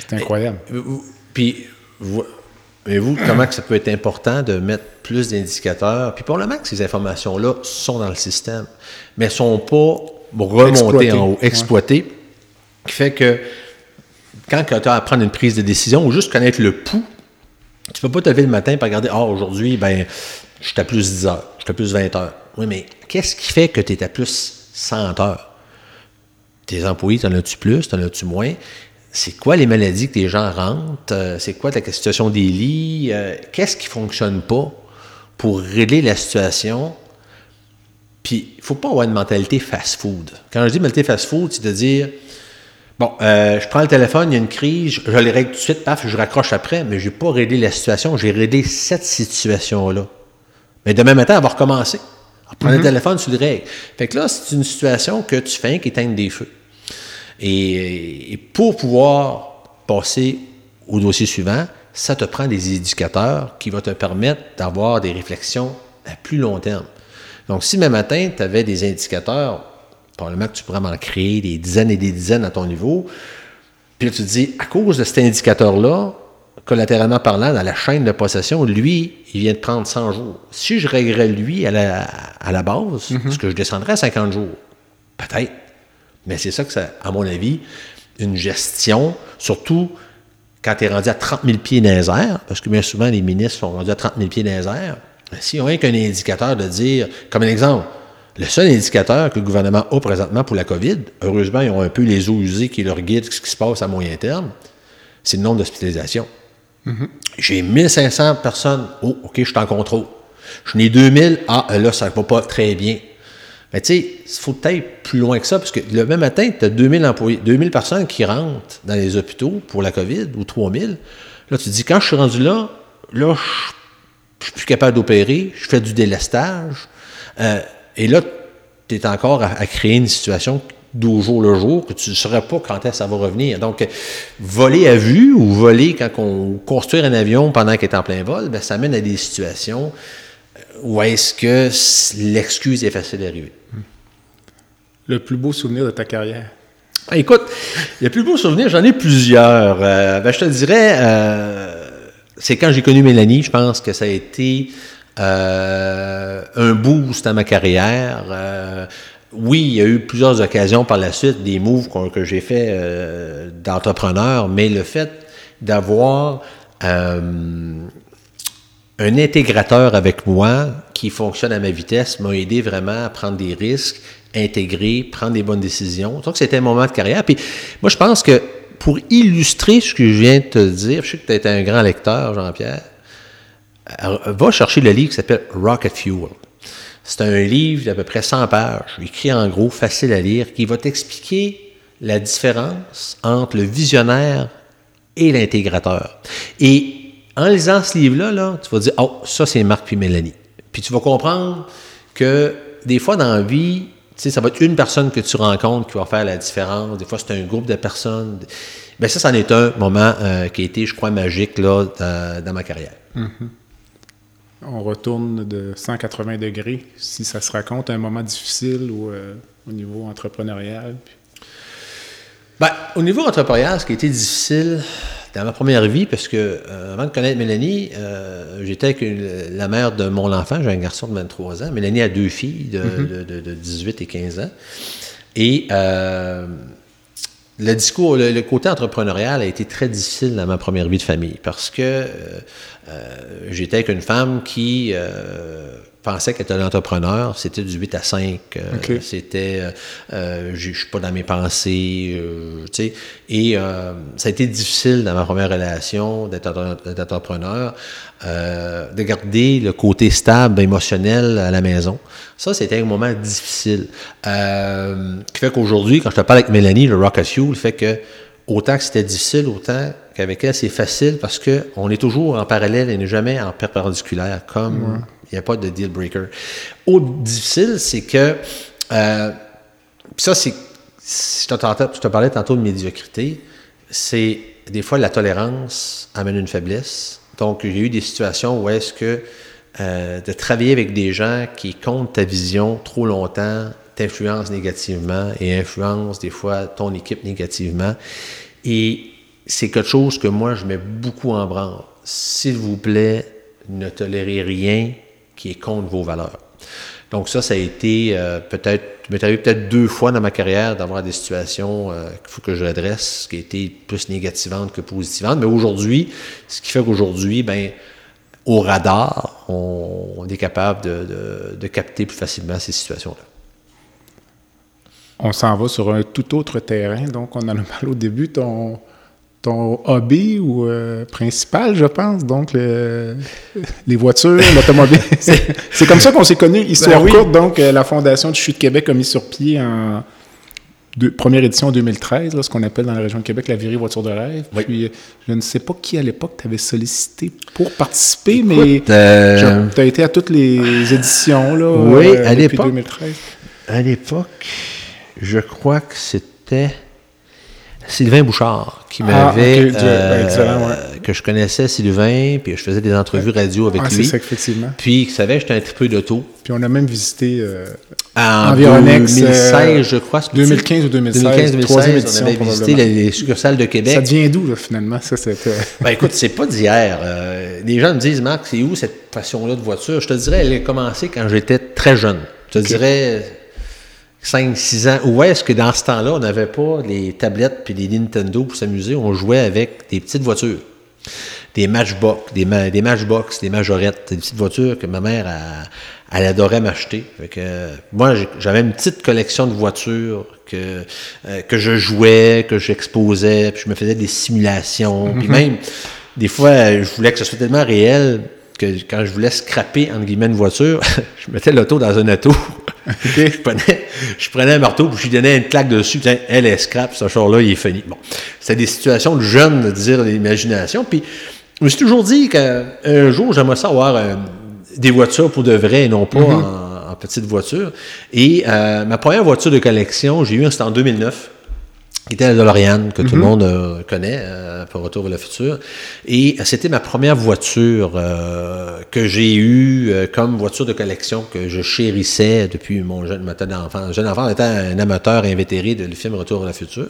C'est incroyable. puis, vous, mais vous, comment que ça peut être important de mettre plus d'indicateurs? Puis pour le max, ces informations-là sont dans le système, mais ne sont pas remontées en haut, exploitées, qui fait que quand tu as à prendre une prise de décision ou juste connaître le pouls, tu peux pas te lever le matin et regarder, ah, aujourd'hui, ben, je suis à plus 10 heures, je suis à plus 20 heures. Oui, mais qu'est-ce qui fait que tu es à plus 100 heures? Tes employés, t'en as-tu plus, t'en as-tu moins? c'est quoi les maladies que les gens rentrent, euh, c'est quoi la situation des lits, euh, qu'est-ce qui fonctionne pas pour régler la situation? Puis, il faut pas avoir une mentalité fast-food. Quand je dis mentalité fast-food, c'est de dire, bon, euh, je prends le téléphone, il y a une crise, je, les règle tout de suite, paf, je raccroche après, mais je n'ai pas réglé la situation, j'ai réglé cette situation-là. Mais demain matin, elle va recommencer. Alors, prends le mm-hmm. téléphone, tu le règles. Fait que là, c'est une situation que tu fais qui éteint des feux. Et, pour pouvoir passer au dossier suivant, ça te prend des indicateurs qui vont te permettre d'avoir des réflexions à plus long terme. Donc, si même matin, tu avais des indicateurs, probablement que tu pourrais en créer des dizaines et des dizaines à ton niveau, puis là, tu te dis, à cause de cet indicateur-là, collatéralement parlant, dans la chaîne de possession, lui, il vient de prendre 100 jours. Si je réglerais lui à la, à la base, mm-hmm. est-ce que je descendrais à 50 jours? Peut-être. Mais c'est ça que ça, à mon avis, une gestion, surtout quand tu es rendu à 30 000 pieds dans les airs, parce que bien souvent les ministres sont rendus à 30 000 pieds dans les airs, ben, si on a qu'un indicateur de dire, comme un exemple, le seul indicateur que le gouvernement a présentement pour la COVID, heureusement, ils ont un peu les eaux usées qui leur guident ce qui se passe à moyen terme, c'est le nombre d'hospitalisations. Mm-hmm. J'ai 1500 personnes, oh, OK, je suis en contrôle. Je n'ai 2000, ah, là, ça ne va pas très bien. Mais tu sais, il faut peut-être plus loin que ça, parce que le même matin, tu as 2000 employés, 2000 personnes qui rentrent dans les hôpitaux pour la COVID, ou 3000. Là, tu te dis, quand je suis rendu là, là, je suis plus capable d'opérer, je fais du délestage. Euh, et là, tu es encore à, créer une situation d'au jour le jour que tu ne saurais pas quand est-ce que ça va revenir. Donc, voler à vue ou voler quand on construit un avion pendant qu'il est en plein vol, bien, ça mène à des situations où est-ce que l'excuse est facile à arriver. Le plus beau souvenir de ta carrière? Ah, écoute, le plus beau souvenir, j'en ai plusieurs. Euh, ben, je te dirais, euh, c'est quand j'ai connu Mélanie, je pense que ça a été euh, un boost à ma carrière. oui, il y a eu plusieurs occasions par la suite, des moves que j'ai fait d'entrepreneur, mais le fait d'avoir un intégrateur avec moi qui fonctionne à ma vitesse m'a aidé vraiment à prendre des risques, intégrer, prendre des bonnes décisions. Donc, c'était un moment de carrière. Puis, moi, je pense que pour illustrer ce que je viens de te dire, je sais que tu un grand lecteur, Jean-Pierre, euh, va chercher le livre qui s'appelle Rocket Fuel. C'est un livre d'à peu près 100 pages, écrit en gros, facile à lire, qui va t'expliquer la différence entre le visionnaire et l'intégrateur. Et en lisant ce livre-là, là, tu vas dire, oh, ça, c'est Marc puis Mélanie. Puis tu vas comprendre que des fois, dans la vie, tu sais, ça va être une personne que tu rencontres qui va faire la différence. Des fois, c'est un groupe de personnes. Bien, ça, c'en est un moment euh, qui a été, je crois, magique là, dans, ma carrière. Mm-hmm. On retourne de 180 degrés, si ça se raconte, un moment difficile ou euh, au niveau entrepreneurial. Bien, au niveau entrepreneurial, ce qui a été difficile, dans ma première vie, parce que euh, avant de connaître Mélanie, euh, j'étais avec la mère de mon enfant, j'ai un garçon de 23 ans. Mélanie a deux filles de, 18 mm-hmm. et 15 ans. Et euh, le discours, le, côté entrepreneurial a été très difficile dans ma première vie de famille parce que j'étais avec une femme qui pensais qu'être un entrepreneur, c'était du 8 à 5. euh, Ok. C'était, euh, euh, je suis pas dans mes pensées, euh, tu sais. Et euh, ça a été difficile dans ma première relation d'être entre- d'être entrepreneur, euh, de garder le côté stable émotionnel à la maison. Ça, c'était un moment difficile. Euh, qui fait qu'aujourd'hui, quand je te parle avec Mélanie, le Rocket Fuel, fait que autant que c'était difficile, autant qu'avec elle, c'est facile parce que on est toujours en parallèle et n'est jamais en perpendiculaire, comme il n'y a pas de deal breaker. Autre difficile, c'est que, euh, ça, c'est, je te, je te parlais tantôt de médiocrité, c'est des fois la tolérance amène une faiblesse. Donc, j'ai eu des situations où est-ce que euh, de travailler avec des gens qui comptent ta vision trop longtemps t'influence négativement et influence des fois ton équipe négativement. Et c'est quelque chose que moi, je mets beaucoup en branle. S'il vous plaît, ne tolérez rien qui est contre vos valeurs. Donc ça, ça a été euh, peut-être, m'est arrivé peut-être deux fois dans ma carrière d'avoir des situations euh, qu'il faut que je redresse, qui étaient plus négativantes que positivantes. Mais aujourd'hui, ce qui fait qu'aujourd'hui, ben, au radar, on, est capable de, capter plus facilement ces situations-là. On s'en va sur un tout autre terrain. Donc, on a parlé au début. Ton, ton hobby ou euh, principal, je pense, donc le- les voitures, l'automobile. c'est comme ça qu'on s'est connus. Histoire Ben oui. courte, donc, euh, la Fondation du Chute Québec a mis sur pied en deux- première édition 2013, là, ce qu'on appelle dans la région de Québec la virée voiture de rêve. Oui. Puis, euh, je ne sais pas qui à l'époque t'avais sollicité pour participer, mais euh, tu as été à toutes les éditions là, Oui, euh, à depuis l'époque. 2013. À l'époque, je crois que c'était Sylvain Bouchard qui Ah, m'avait. Dieu, ben, excellent, ouais. Que je connaissais Sylvain, puis je faisais des entrevues radio avec Ah, c'est lui. ça, effectivement. Puis il savait que j'étais un tripeux d'auto. Puis on a même visité euh, En Environex, 2016, euh, je crois. c'est 2015 ou 2016, 2015, troisième 2016, on avait édition, visité les, les succursales de Québec. Ça devient d'où, là, finalement? Ça, c'était... Ben écoute, c'est pas d'hier. Euh, les gens me disent, Marc, c'est où cette passion-là de voiture? Je te dirais, elle a commencé quand j'étais très jeune. Je te dirais 5-6 ans. Où est-ce que dans ce temps-là, on n'avait pas les tablettes puis des Nintendo pour s'amuser? On jouait avec des petites voitures. Des Matchbox, des, ma- des Matchbox, des majorettes, des petites voitures que ma mère, elle, elle adorait m'acheter. Euh, moi, j'avais une petite collection de voitures que, euh, que je jouais, que j'exposais, puis je me faisais des simulations. Puis même, des fois, je voulais que ce soit tellement réel que quand je voulais scraper, entre guillemets, une voiture, je mettais l'auto dans un auto. Je, prenais, je prenais un marteau, puis je lui donnais une claque dessus. Tiens, elle est scrap, ce char-là, il est fini. Bon, c'était des situations de jeunes, de dire l'imagination. Puis, je me suis toujours dit qu'un jour, j'aimerais ça avoir euh, des voitures pour de vrai et non pas en, en petite voiture. Et euh, ma première voiture de collection, j'ai eu, c'était en 2009 qui était la DeLorean, que tout le monde euh, connaît, euh, pour Retour vers le futur. Et euh, c'était ma première voiture euh, que j'ai eue comme voiture de collection que je chérissais depuis mon jeune matin d'enfant. Jeune enfant, étant un amateur invétéré de le film Retour vers le futur.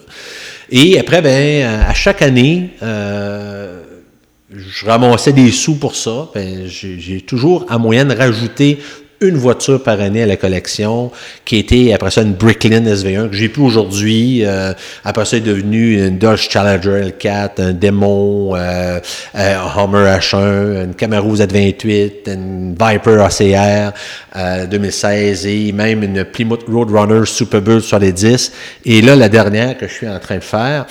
Et après, ben, à chaque année, je ramassais des sous pour ça. Ben, j'ai j'ai toujours, à moyenne, rajouté une voiture par année à la collection, qui était après ça une Bricklin SV1 que j'ai plus aujourd'hui. Euh, après ça, est devenu une Dodge Challenger L4, un Demon, euh, euh, un Hummer H1, une Camaro Z28, une Viper ACR euh, 2016 et même une Plymouth Roadrunner Superbird sur les 10. Et là, la dernière que je suis en train de faire,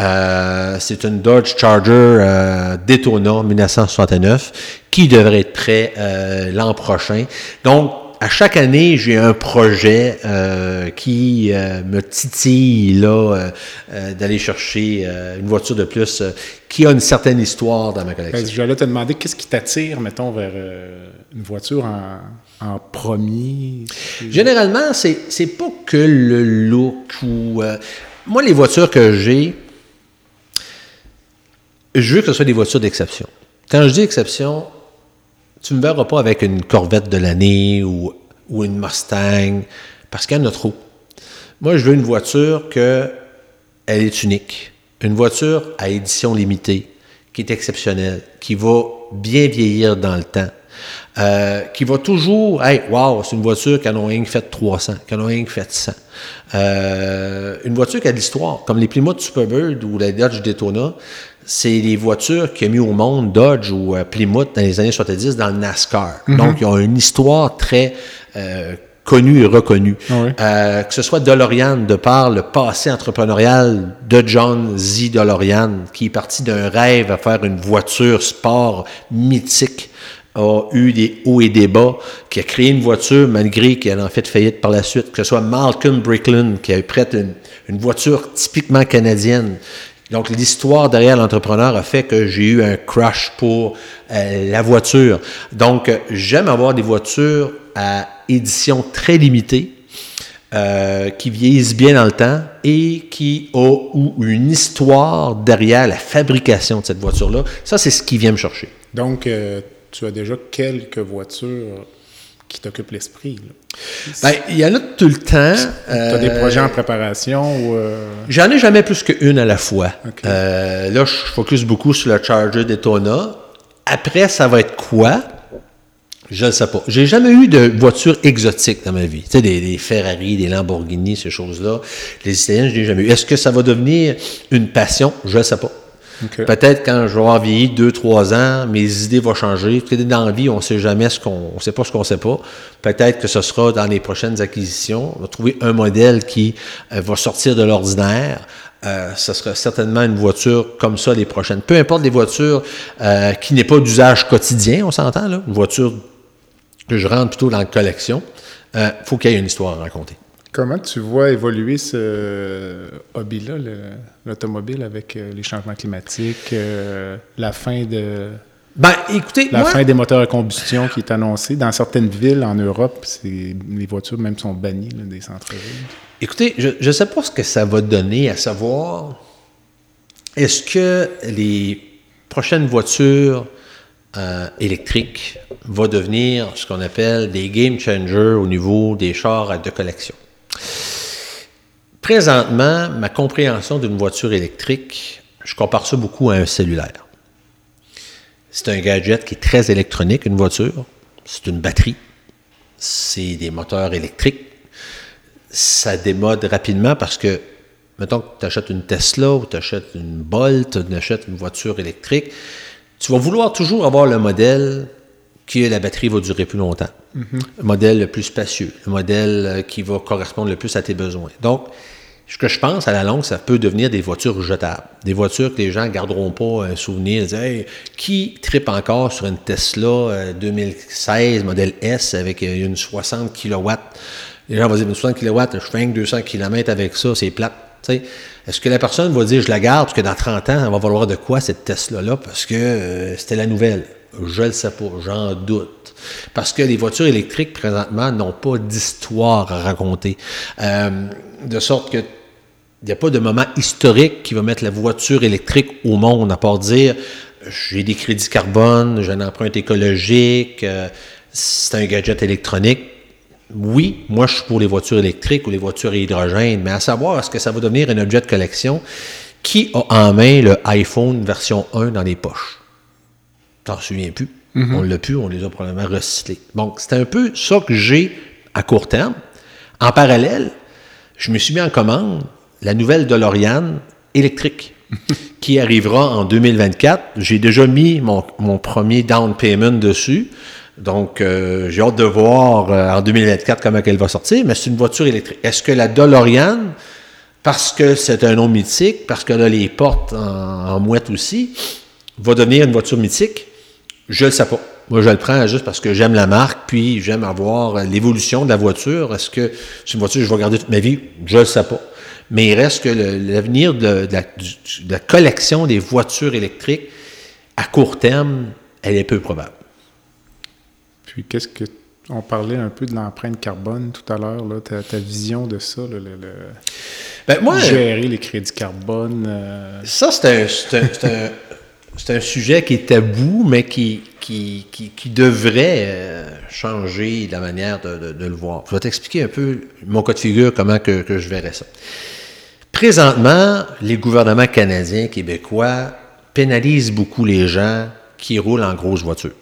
euh, c'est une Dodge Charger euh, Daytona 1969 qui devrait être prêt euh, l'an prochain. Donc, à chaque année, j'ai un projet euh, qui euh, me titille là euh, euh, d'aller chercher euh, une voiture de plus euh, qui a une certaine histoire dans ma Ben, collection. J'allais te demander qu'est-ce qui t'attire, mettons, vers euh, une voiture en, en premier? Généralement, c'est c'est pas que le look ou euh, moi les voitures que j'ai, je veux que ce soit des voitures d'exception. Quand je dis exception, tu me verras pas avec une Corvette de l'année ou, ou une Mustang parce qu'il y en a trop. Moi, je veux une voiture que elle est unique, une voiture à édition limitée, qui est exceptionnelle, qui va bien vieillir dans le temps, euh, qui va toujours, hey, wow, c'est une voiture qui en a rien fait 300, qui en a rien fait 100. Euh, une voiture qui a de l'histoire, comme les Plymouth Superbird ou la Dodge Daytona, c'est les voitures qui a mis au monde Dodge ou euh, Plymouth dans les années 70 dans le NASCAR. Donc, ils ont une histoire très euh, connue et reconnue. Euh, que ce soit DeLorean, de par le passé entrepreneurial de John Z. DeLorean, qui est parti d'un rêve à faire une voiture sport mythique a eu des hauts et des bas, qui a créé une voiture malgré qu'elle en fait faillite par la suite, que ce soit Malcolm Brickland, qui a prêté une, une voiture typiquement canadienne, donc, l'histoire derrière l'entrepreneur a fait que j'ai eu un crush pour euh, la voiture. Donc, j'aime avoir des voitures à édition très limitée, euh, qui vieillissent bien dans le temps et qui ont une histoire derrière la fabrication de cette voiture-là. Ça, c'est ce qui vient me chercher. Donc, euh, tu as déjà quelques voitures qui t'occupent l'esprit. Ben, il y en a tout le temps. Tu as des projets en préparation ou... Euh? J'en ai jamais plus qu'une à la fois. Euh, là, je focus beaucoup sur le Charger Daytona. Après, ça va être quoi? Je ne sais pas. J'ai jamais eu de voiture exotique dans ma vie. Tu sais, des, Ferrari, des Lamborghini, ces choses-là. Les Italiens, je n'ai jamais eu. Est-ce que ça va devenir une passion? Je ne sais pas. Peut-être quand je vais avoir vieilli deux, trois ans, mes idées vont changer. Dans la vie, on ne sait jamais ce qu'on on sait pas ce qu'on ne sait pas. Peut-être que ce sera dans les prochaines acquisitions. On va trouver un modèle qui euh, va sortir de l'ordinaire. Euh, ce sera certainement une voiture comme ça les prochaines. Peu importe les voitures euh, qui n'est pas d'usage quotidien, on s'entend, là. Une voiture que je rentre plutôt dans la collection. Il euh, faut qu'il y ait une histoire à raconter. Comment tu vois évoluer ce hobby-là, l'automobile, avec euh, les changements climatiques, euh, la fin de. Ben, écoutez, la fin des moteurs à combustion qui est annoncée. Dans certaines villes en Europe, les voitures même sont bannies des centres-villes. Écoutez, je ne sais pas ce que ça va donner, à savoir, est-ce que les prochaines voitures euh, électriques vont devenir ce qu'on appelle des game changers au niveau des chars de collection? Présentement, ma compréhension d'une voiture électrique, je compare ça beaucoup à un cellulaire. C'est un gadget qui est très électronique, une voiture. C'est une batterie. C'est des moteurs électriques. Ça démode rapidement parce que, mettons que tu achètes une Tesla ou tu achètes une Bolt, tu achètes une voiture électrique, tu vas vouloir toujours avoir le modèle que la batterie va durer plus longtemps. Le modèle le plus spacieux, le modèle euh, qui va correspondre le plus à tes besoins. Donc, ce que je pense, à la longue, ça peut devenir des voitures jetables. Des voitures que les gens ne garderont pas un souvenir. Hey, qui tripe encore sur une Tesla 2016 euh, modèle S avec euh, une 60 kW? Les gens vont dire, une 60 kW, je fais 200 km avec ça, c'est plate. Est-ce que la personne va dire, je la garde, parce que dans 30 ans, elle va valoir de quoi cette Tesla-là, parce que c'était la nouvelle? Je le sais pas, j'en doute. Parce que les voitures électriques, présentement, n'ont pas d'histoire à raconter. Euh, de sorte que il n'y a pas de moment historique qui va mettre la voiture électrique au monde, à part dire j'ai des crédits carbone, j'ai un empreinte écologique, euh, c'est un gadget électronique. Oui, moi je suis pour les voitures électriques ou les voitures à hydrogène, mais à savoir est-ce que ça va devenir un objet de collection? Qui a en main le iPhone version 1 dans les poches? T'en souviens plus? On l'a plus, on les a probablement recyclés. Donc, c'est un peu ça que j'ai à court terme. En parallèle, je me suis mis en commande la nouvelle DeLorean électrique qui arrivera en 2024. J'ai déjà mis mon, premier down payment dessus. Donc, euh, j'ai hâte de voir euh, en 2024 comment elle va sortir, mais c'est une voiture électrique. Est-ce que la DeLorean, parce que c'est un nom mythique, parce qu'elle a les portes en, en mouette aussi, va devenir une voiture mythique? Je ne le sais pas. Moi, je le prends juste parce que j'aime la marque, puis j'aime avoir l'évolution de la voiture. Est-ce que c'est une voiture que je vais garder toute ma vie? Je ne le sais pas. Mais il reste que l'avenir de, la, collection des voitures électriques, à court terme, elle est peu probable. Puis, qu'est-ce que. On parlait un peu de l'empreinte carbone tout à l'heure, ta, ta, vision de ça, le, ben, moi, gérer les crédits carbone. Euh, ça, c'est un, c'est un sujet qui est tabou, mais qui, devrait euh, changer la manière de, le voir. Je vais t'expliquer un peu mon cas de figure, comment que, je verrais ça. Présentement, les gouvernements canadiens, québécois pénalisent beaucoup les gens qui roulent en grosses voitures.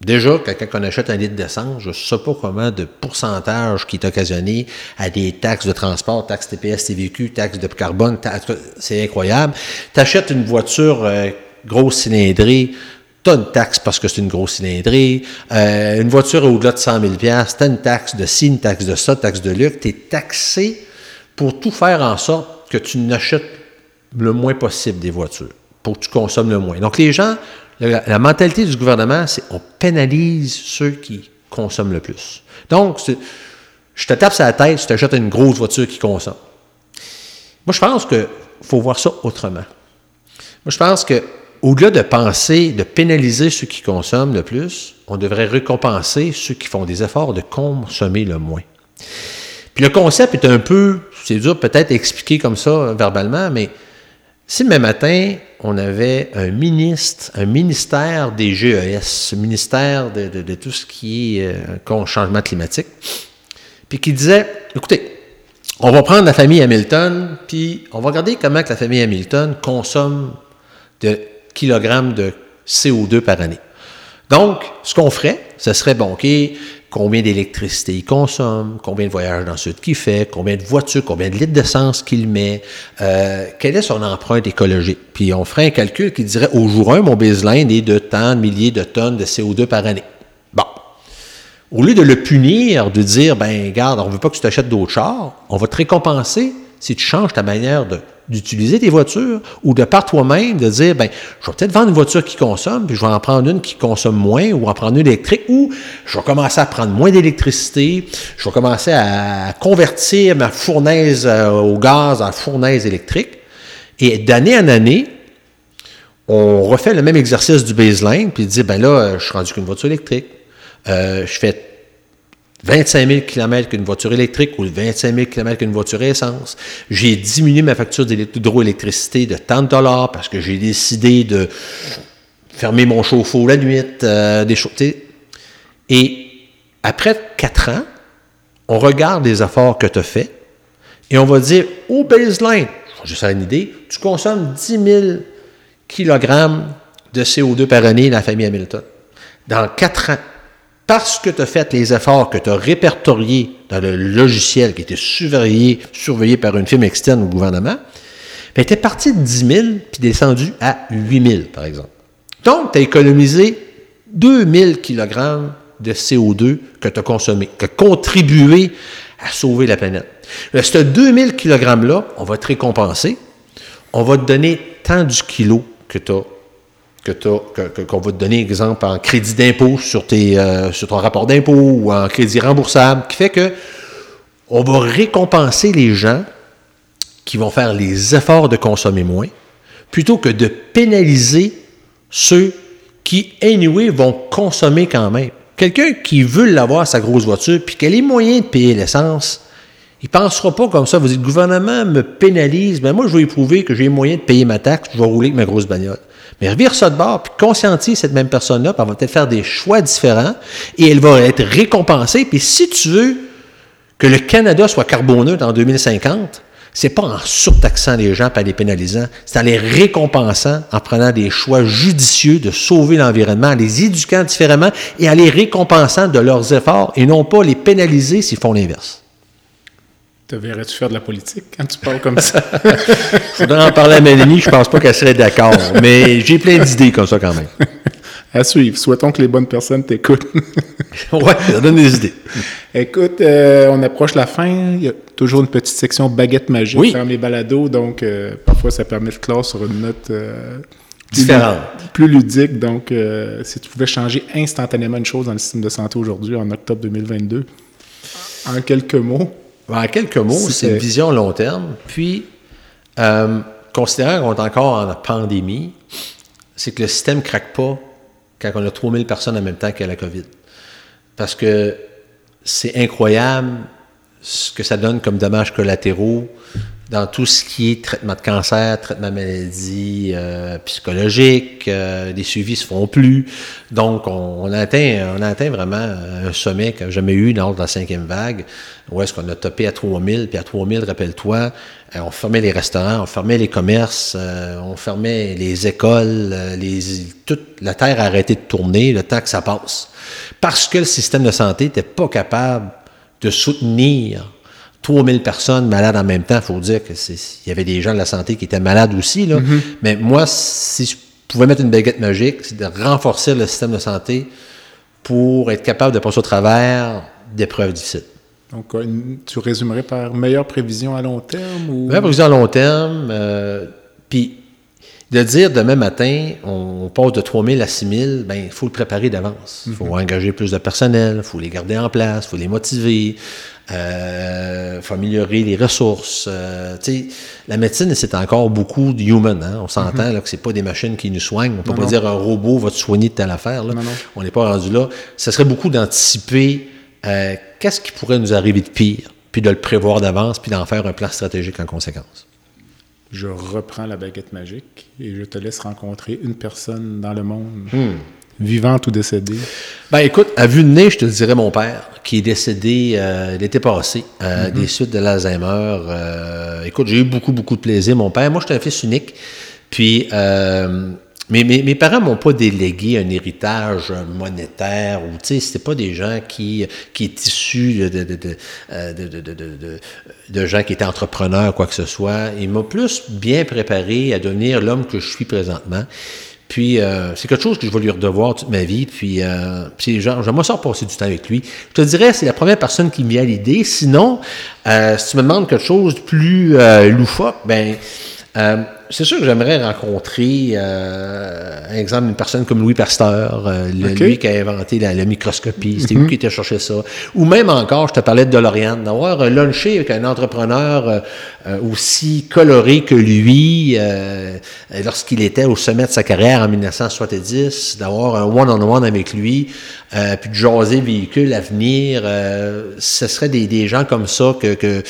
Déjà, quand on achète un litre d'essence, je ne sais pas comment de pourcentage qui est occasionné à des taxes de transport, taxes TPS, TVQ, taxes de carbone, c'est incroyable. Tu achètes une voiture euh, grosse cylindrée, tu as une taxe parce que c'est une grosse cylindrée. Euh, une voiture au-delà de 100 000 tu as une taxe de ci, une taxe de ça, taxe de luxe. Tu es taxé pour tout faire en sorte que tu n'achètes le moins possible des voitures, pour que tu consommes le moins. Donc les gens la, mentalité du gouvernement, c'est on pénalise ceux qui consomment le plus. Donc, je te tape sur la tête, tu t'achètes une grosse voiture qui consomme. Moi, je pense qu'il faut voir ça autrement. Moi, je pense que au-delà de penser, de pénaliser ceux qui consomment le plus, on devrait récompenser ceux qui font des efforts de consommer le moins. Puis le concept est un peu, c'est dur peut-être expliquer comme ça verbalement, mais si demain matin, on avait un ministre, un ministère des GES, ministère de, tout ce qui est euh, changement climatique, puis qui disait, écoutez, on va prendre la famille Hamilton, puis on va regarder comment la famille Hamilton consomme de kilogrammes de CO2 par année. Donc, ce qu'on ferait, ce serait, bon, OK, combien d'électricité il consomme, combien de voyages dans le sud qu'il fait, combien de voitures, combien de litres d'essence qu'il met, euh, quelle est son empreinte écologique. Puis on ferait un calcul qui dirait au jour 1, mon baseline est de tant de milliers de tonnes de CO2 par année. Bon. Au lieu de le punir, de dire, ben, garde, on ne veut pas que tu t'achètes d'autres chars, on va te récompenser si tu changes ta manière d'utiliser tes voitures ou de par toi-même de dire, ben, je vais peut-être vendre une voiture qui consomme, puis je vais en prendre une qui consomme moins ou en prendre une électrique ou je vais commencer à prendre moins d'électricité, je vais commencer à convertir ma fournaise euh, au gaz en fournaise électrique. Et d'année en année, on refait le même exercice du baseline, puis dit, ben là, je suis rendu qu'une voiture électrique. Euh, je fais 25 000 km qu'une voiture électrique ou 25 000 km qu'une voiture essence. J'ai diminué ma facture d'hydroélectricité de tant de dollars parce que j'ai décidé de fermer mon chauffe-eau la nuit, euh, des. Et après quatre ans, on regarde les efforts que tu as faits et on va dire au baseline, je vais une idée, tu consommes 10 000 kg de CO2 par année dans la famille Hamilton. Dans quatre ans, parce que tu as fait les efforts que tu as répertoriés dans le logiciel qui était surveillé, par une firme externe au gouvernement, ben, tu es parti de 10 000 puis descendu à 8 000, par exemple. Donc, tu as économisé 2000 kg de CO2 que tu as consommé, qui a contribué à sauver la planète. Ce 2000 kg-là, on va te récompenser. On va te donner tant du kilo que tu as que qu'on va te donner, exemple, en crédit d'impôt sur, tes, euh, sur ton rapport d'impôt ou en crédit remboursable, qui fait que on va récompenser les gens qui vont faire les efforts de consommer moins, plutôt que de pénaliser ceux qui, anyway, vont consommer quand même. Quelqu'un qui veut l'avoir, sa grosse voiture, puis qu'elle ait moyen de payer l'essence, il ne pensera pas comme ça. Vous dites, le gouvernement me pénalise, mais moi, je vais éprouver que j'ai moyen de payer ma taxe, je vais rouler avec ma grosse bagnole. Mais revire ça de bord, puis conscientise cette même personne-là, puis elle va peut-être faire des choix différents, et elle va être récompensée. Puis si tu veux que le Canada soit carboneux en 2050, c'est pas en surtaxant les gens en les pénalisant, c'est en les récompensant, en prenant des choix judicieux de sauver l'environnement, en les éduquant différemment et en les récompensant de leurs efforts et non pas les pénaliser s'ils font l'inverse. Te verrais-tu faire de la politique quand tu parles comme ça? Je voudrais en parler à Mélanie, je pense pas qu'elle serait d'accord, mais j'ai plein d'idées comme ça quand même. À suivre. Souhaitons que les bonnes personnes t'écoutent. ouais, ça donne des idées. Écoute, euh, on approche la fin. Il y a toujours une petite section baguette magique oui. dans les balados, donc euh, parfois ça permet de clore sur une note euh, différente, plus ludique. Donc, si tu pouvais changer instantanément une chose dans le système de santé aujourd'hui, en octobre 2022, en quelques mots. En quelques mots, c'est une vision long terme. Puis, euh, considérant qu'on est encore en pandémie, c'est que le système ne craque pas quand on a 3000 personnes en même temps qu'il y a la COVID. Parce que c'est incroyable ce que ça donne comme dommages collatéraux dans tout ce qui est traitement de cancer, traitement de maladies euh, psychologiques, euh, les suivis se font plus. Donc, on, atteint, on atteint vraiment un sommet que jamais eu lors de la cinquième vague, où est-ce qu'on a topé à 3000, puis à 3000, rappelle-toi, euh, on fermait les restaurants, on fermait les commerces, euh, on fermait les écoles, euh, toute la terre a arrêté de tourner le temps que ça passe. Parce que le système de santé n'était pas capable de soutenir 3000 personnes malades en même temps. Il faut dire qu'il y avait des gens de la santé qui étaient malades aussi. Là. Mm-hmm. Mais moi, si je pouvais mettre une baguette magique, c'est de renforcer le système de santé pour être capable de passer au travers d'épreuves difficiles. Donc, tu résumerais par meilleure prévision à long terme? Ou... Meilleure prévision à long terme. Euh, puis, de dire demain matin, on passe de 3 000 à 6 000, ben, il faut le préparer d'avance. Il faut mm-hmm. engager plus de personnel, il faut les garder en place, il faut les motiver, il euh, faut améliorer les ressources. Euh, la médecine, c'est encore beaucoup de human. Hein? On s'entend mm-hmm. que ce pas des machines qui nous soignent. On ne peut pas dire un robot va te soigner de telle affaire. Là. On n'est pas rendu là. Ce serait beaucoup d'anticiper euh, qu'est-ce qui pourrait nous arriver de pire, puis de le prévoir d'avance, puis d'en faire un plan stratégique en conséquence. Je reprends la baguette magique et je te laisse rencontrer une personne dans le monde, hmm. vivante ou décédée. Ben écoute, à vue de nez, je te dirais mon père, qui est décédé euh, l'été passé, euh, mm-hmm. des suites de l'Alzheimer. écoute, j'ai eu beaucoup, beaucoup de plaisir. Mon père, moi, j'étais un fils unique. Puis, mais mes, mes parents m'ont pas délégué un héritage monétaire ou, tu sais, c'était pas des gens qui, qui est issus de, de, de, de, gens qui étaient entrepreneurs, quoi que ce soit. Ils m'ont plus bien préparé à devenir l'homme que je suis présentement. Puis, euh, c'est quelque chose que je vais lui redevoir toute ma vie. Puis, euh, puis genre, j'aimerais ça passer du temps avec lui. Je te dirais, c'est la première personne qui vient à l'idée. Sinon, euh, si tu me demandes quelque chose de plus euh, loufoque, ben, euh, c'est sûr que j'aimerais rencontrer, euh, un exemple, une personne comme Louis Pasteur, euh, lui qui a inventé la, microscopie. C'était lui mhm. qui était cherché ça. Ou même encore, je te parlais de DeLorean, d'avoir lunché avec un entrepreneur euh, euh, aussi coloré que lui lorsqu'il était au sommet de sa carrière en 1970, d'avoir un one-on-one avec lui, puis de jaser véhicule à venir. ce serait des, des, gens comme ça que, que,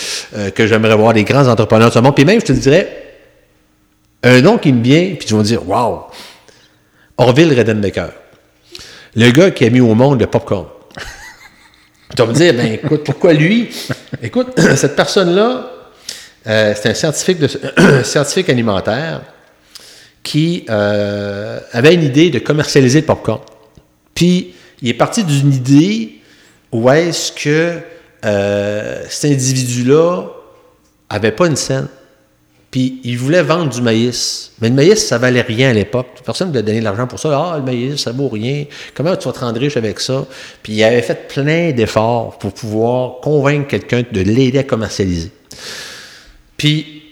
que j'aimerais voir, des grands entrepreneurs de ce monde. Puis même, je te dirais, un nom qui me vient, puis tu vas me dire, wow, Orville Redenbaker, le gars qui a mis au monde le popcorn. tu vas me dire, ben écoute, pourquoi lui? Écoute, cette personne-là, euh, c'est un scientifique alimentaire qui euh, avait une idée de commercialiser le popcorn. Puis, il est parti d'une idée où est-ce que euh, cet individu-là avait pas une scène. Puis il voulait vendre du maïs. Mais le maïs, ça valait rien à l'époque. Personne ne voulait donner de l'argent pour ça. Ah, le maïs, ça vaut rien. Comment tu vas te rendre riche avec ça? Puis il avait fait plein d'efforts pour pouvoir convaincre quelqu'un de l'aider à commercialiser. Puis,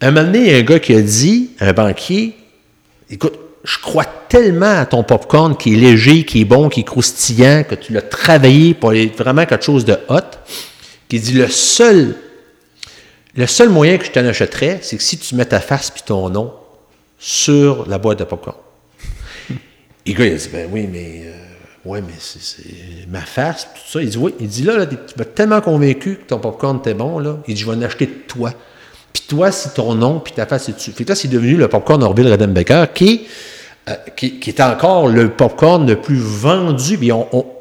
un moment donné, il y a un gars qui a dit, un banquier, écoute, je crois tellement à ton popcorn qui est léger, qui est bon, qui est croustillant, que tu l'as travaillé pour être vraiment quelque chose de hot, qui dit le seul le seul moyen que je t'en achèterais, c'est que si tu mets ta face puis ton nom sur la boîte de popcorn. Et le gars, il a dit, ben oui, mais, euh, ouais, mais c'est ma face, tout ça. Il dit, oui. Il dit, là, tu m'as tellement convaincu que ton popcorn était bon, là. Il dit, je vais en acheter de toi. Puis toi, si ton nom puis ta face est dessus. Fait que là, c'est devenu le popcorn Orville Redenbaker qui euh, qui, qui, est encore le popcorn le plus vendu.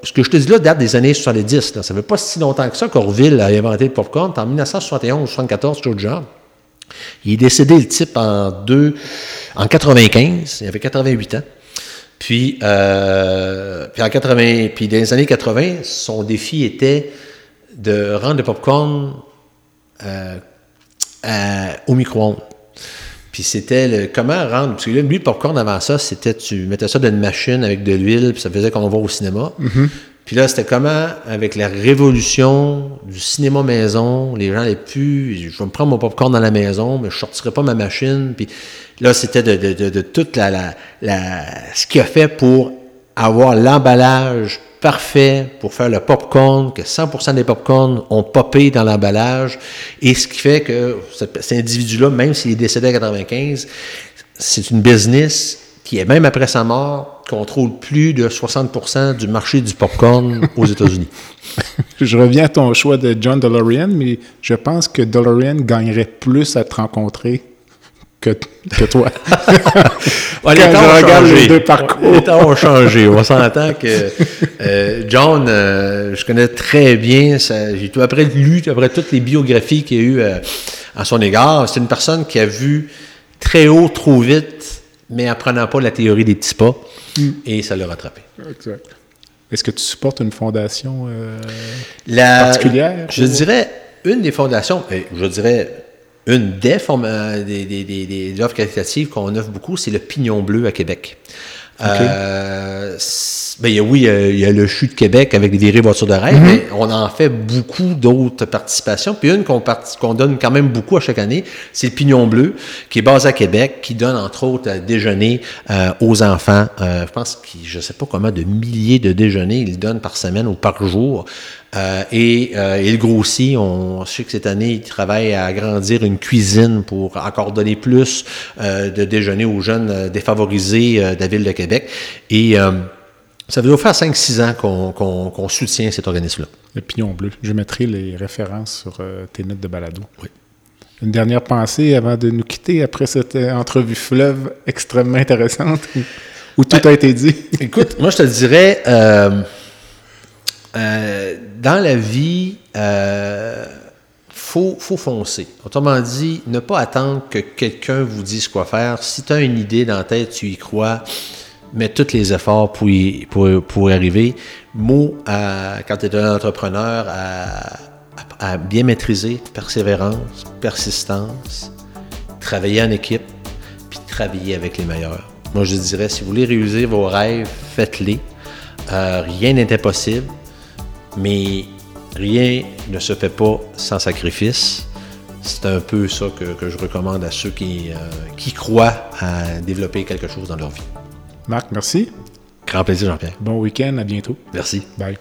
ce que je te dis là date des années 70. Là. Ça ne fait pas si longtemps que ça qu'Orville a inventé le popcorn. En 1971 ou 74, quelque genre. Il est décédé, le type, en, deux, en 95. Il avait 88 ans. Puis, euh, puis, en 80, puis dans les années 80, son défi était de rendre le popcorn euh, au micro-ondes. Puis c'était le comment rendre. Parce que là, lui, le popcorn avant ça, c'était tu mettais ça dans une machine avec de l'huile, puis ça faisait qu'on va au cinéma. Mm-hmm. Puis là, c'était comment, avec la révolution du cinéma maison, les gens n'allaient plus, je vais me prendre mon popcorn dans la maison, mais je sortirai pas ma machine. Puis là, c'était de, de, de, de, toute la, la, la, ce qu'il a fait pour avoir l'emballage parfait pour faire le popcorn, que 100% des popcorns ont popé dans l'emballage, et ce qui fait que cet individu-là, même s'il est décédé à 95, c'est une business qui est même après sa mort, contrôle plus de 60% du marché du popcorn aux États-Unis. Je reviens à ton choix de John DeLorean, mais je pense que DeLorean gagnerait plus à te rencontrer que, que toi. Ouais, les Quand temps je ont regarde changé. les deux parcours. Les temps ont changé. On s'entend que euh, John, euh, je connais très bien, j'ai tout après lu, après toutes les biographies qu'il y a eu euh, à son égard. C'est une personne qui a vu très haut, trop vite, mais apprenant pas la théorie des petits pas, Mm. et ça l'a rattrapé. Exact. Est-ce que tu supportes une fondation La- particulière? Je dirais une des fondations, je dirais une des, formes, euh, des, des, des, des offres qualitatives qu'on offre beaucoup, c'est le Pignon Bleu à Québec. Euh, ben, il y a, oui, il y a- il y a le CHU de Québec avec les virées voitures de rêve, mais on en fait beaucoup d'autres participations. Puis une qu'on donne quand même beaucoup à chaque année, c'est le Pignon Bleu, qui est basé à Québec, qui donne entre autres à déjeuner euh, aux enfants. Euh, je pense qu'il, je sais pas comment, de milliers de déjeuners ils donnent par semaine ou par jour. Euh, et euh, il grossit. On je sais que cette année, il travaille à agrandir une cuisine pour encore donner plus euh, de déjeuner aux jeunes défavorisés de la ville de Québec. Et ça veut faire 5-6 ans qu'on soutient cet organisme-là. Le pignon bleu. Je mettrai les références sur tes notes de balado. Une dernière pensée avant de nous quitter après cette entrevue fleuve extrêmement intéressante où, où tout a été dit. Écoute, moi je te dirais, euh, dans la vie, euh, faut, faut foncer. Autrement dit, ne pas attendre que quelqu'un vous dise quoi faire. Si tu as une idée dans la tête, tu y crois, mets tous les efforts pour y, pour, pour arriver. Mot, quand tu es un entrepreneur, à, bien maîtriser, persévérance, persistance, travailler en équipe, puis travailler avec les meilleurs. Moi, je dirais, si vous voulez réaliser vos rêves, faites-les. Euh, rien n'est impossible, mais rien ne se fait pas sans sacrifice. C'est un peu ça que, que je recommande à ceux qui, euh, qui croient à développer quelque chose dans leur vie. Marc, merci. Grand plaisir, Jean-Pierre. Bon week-end. À bientôt. Merci. Bye.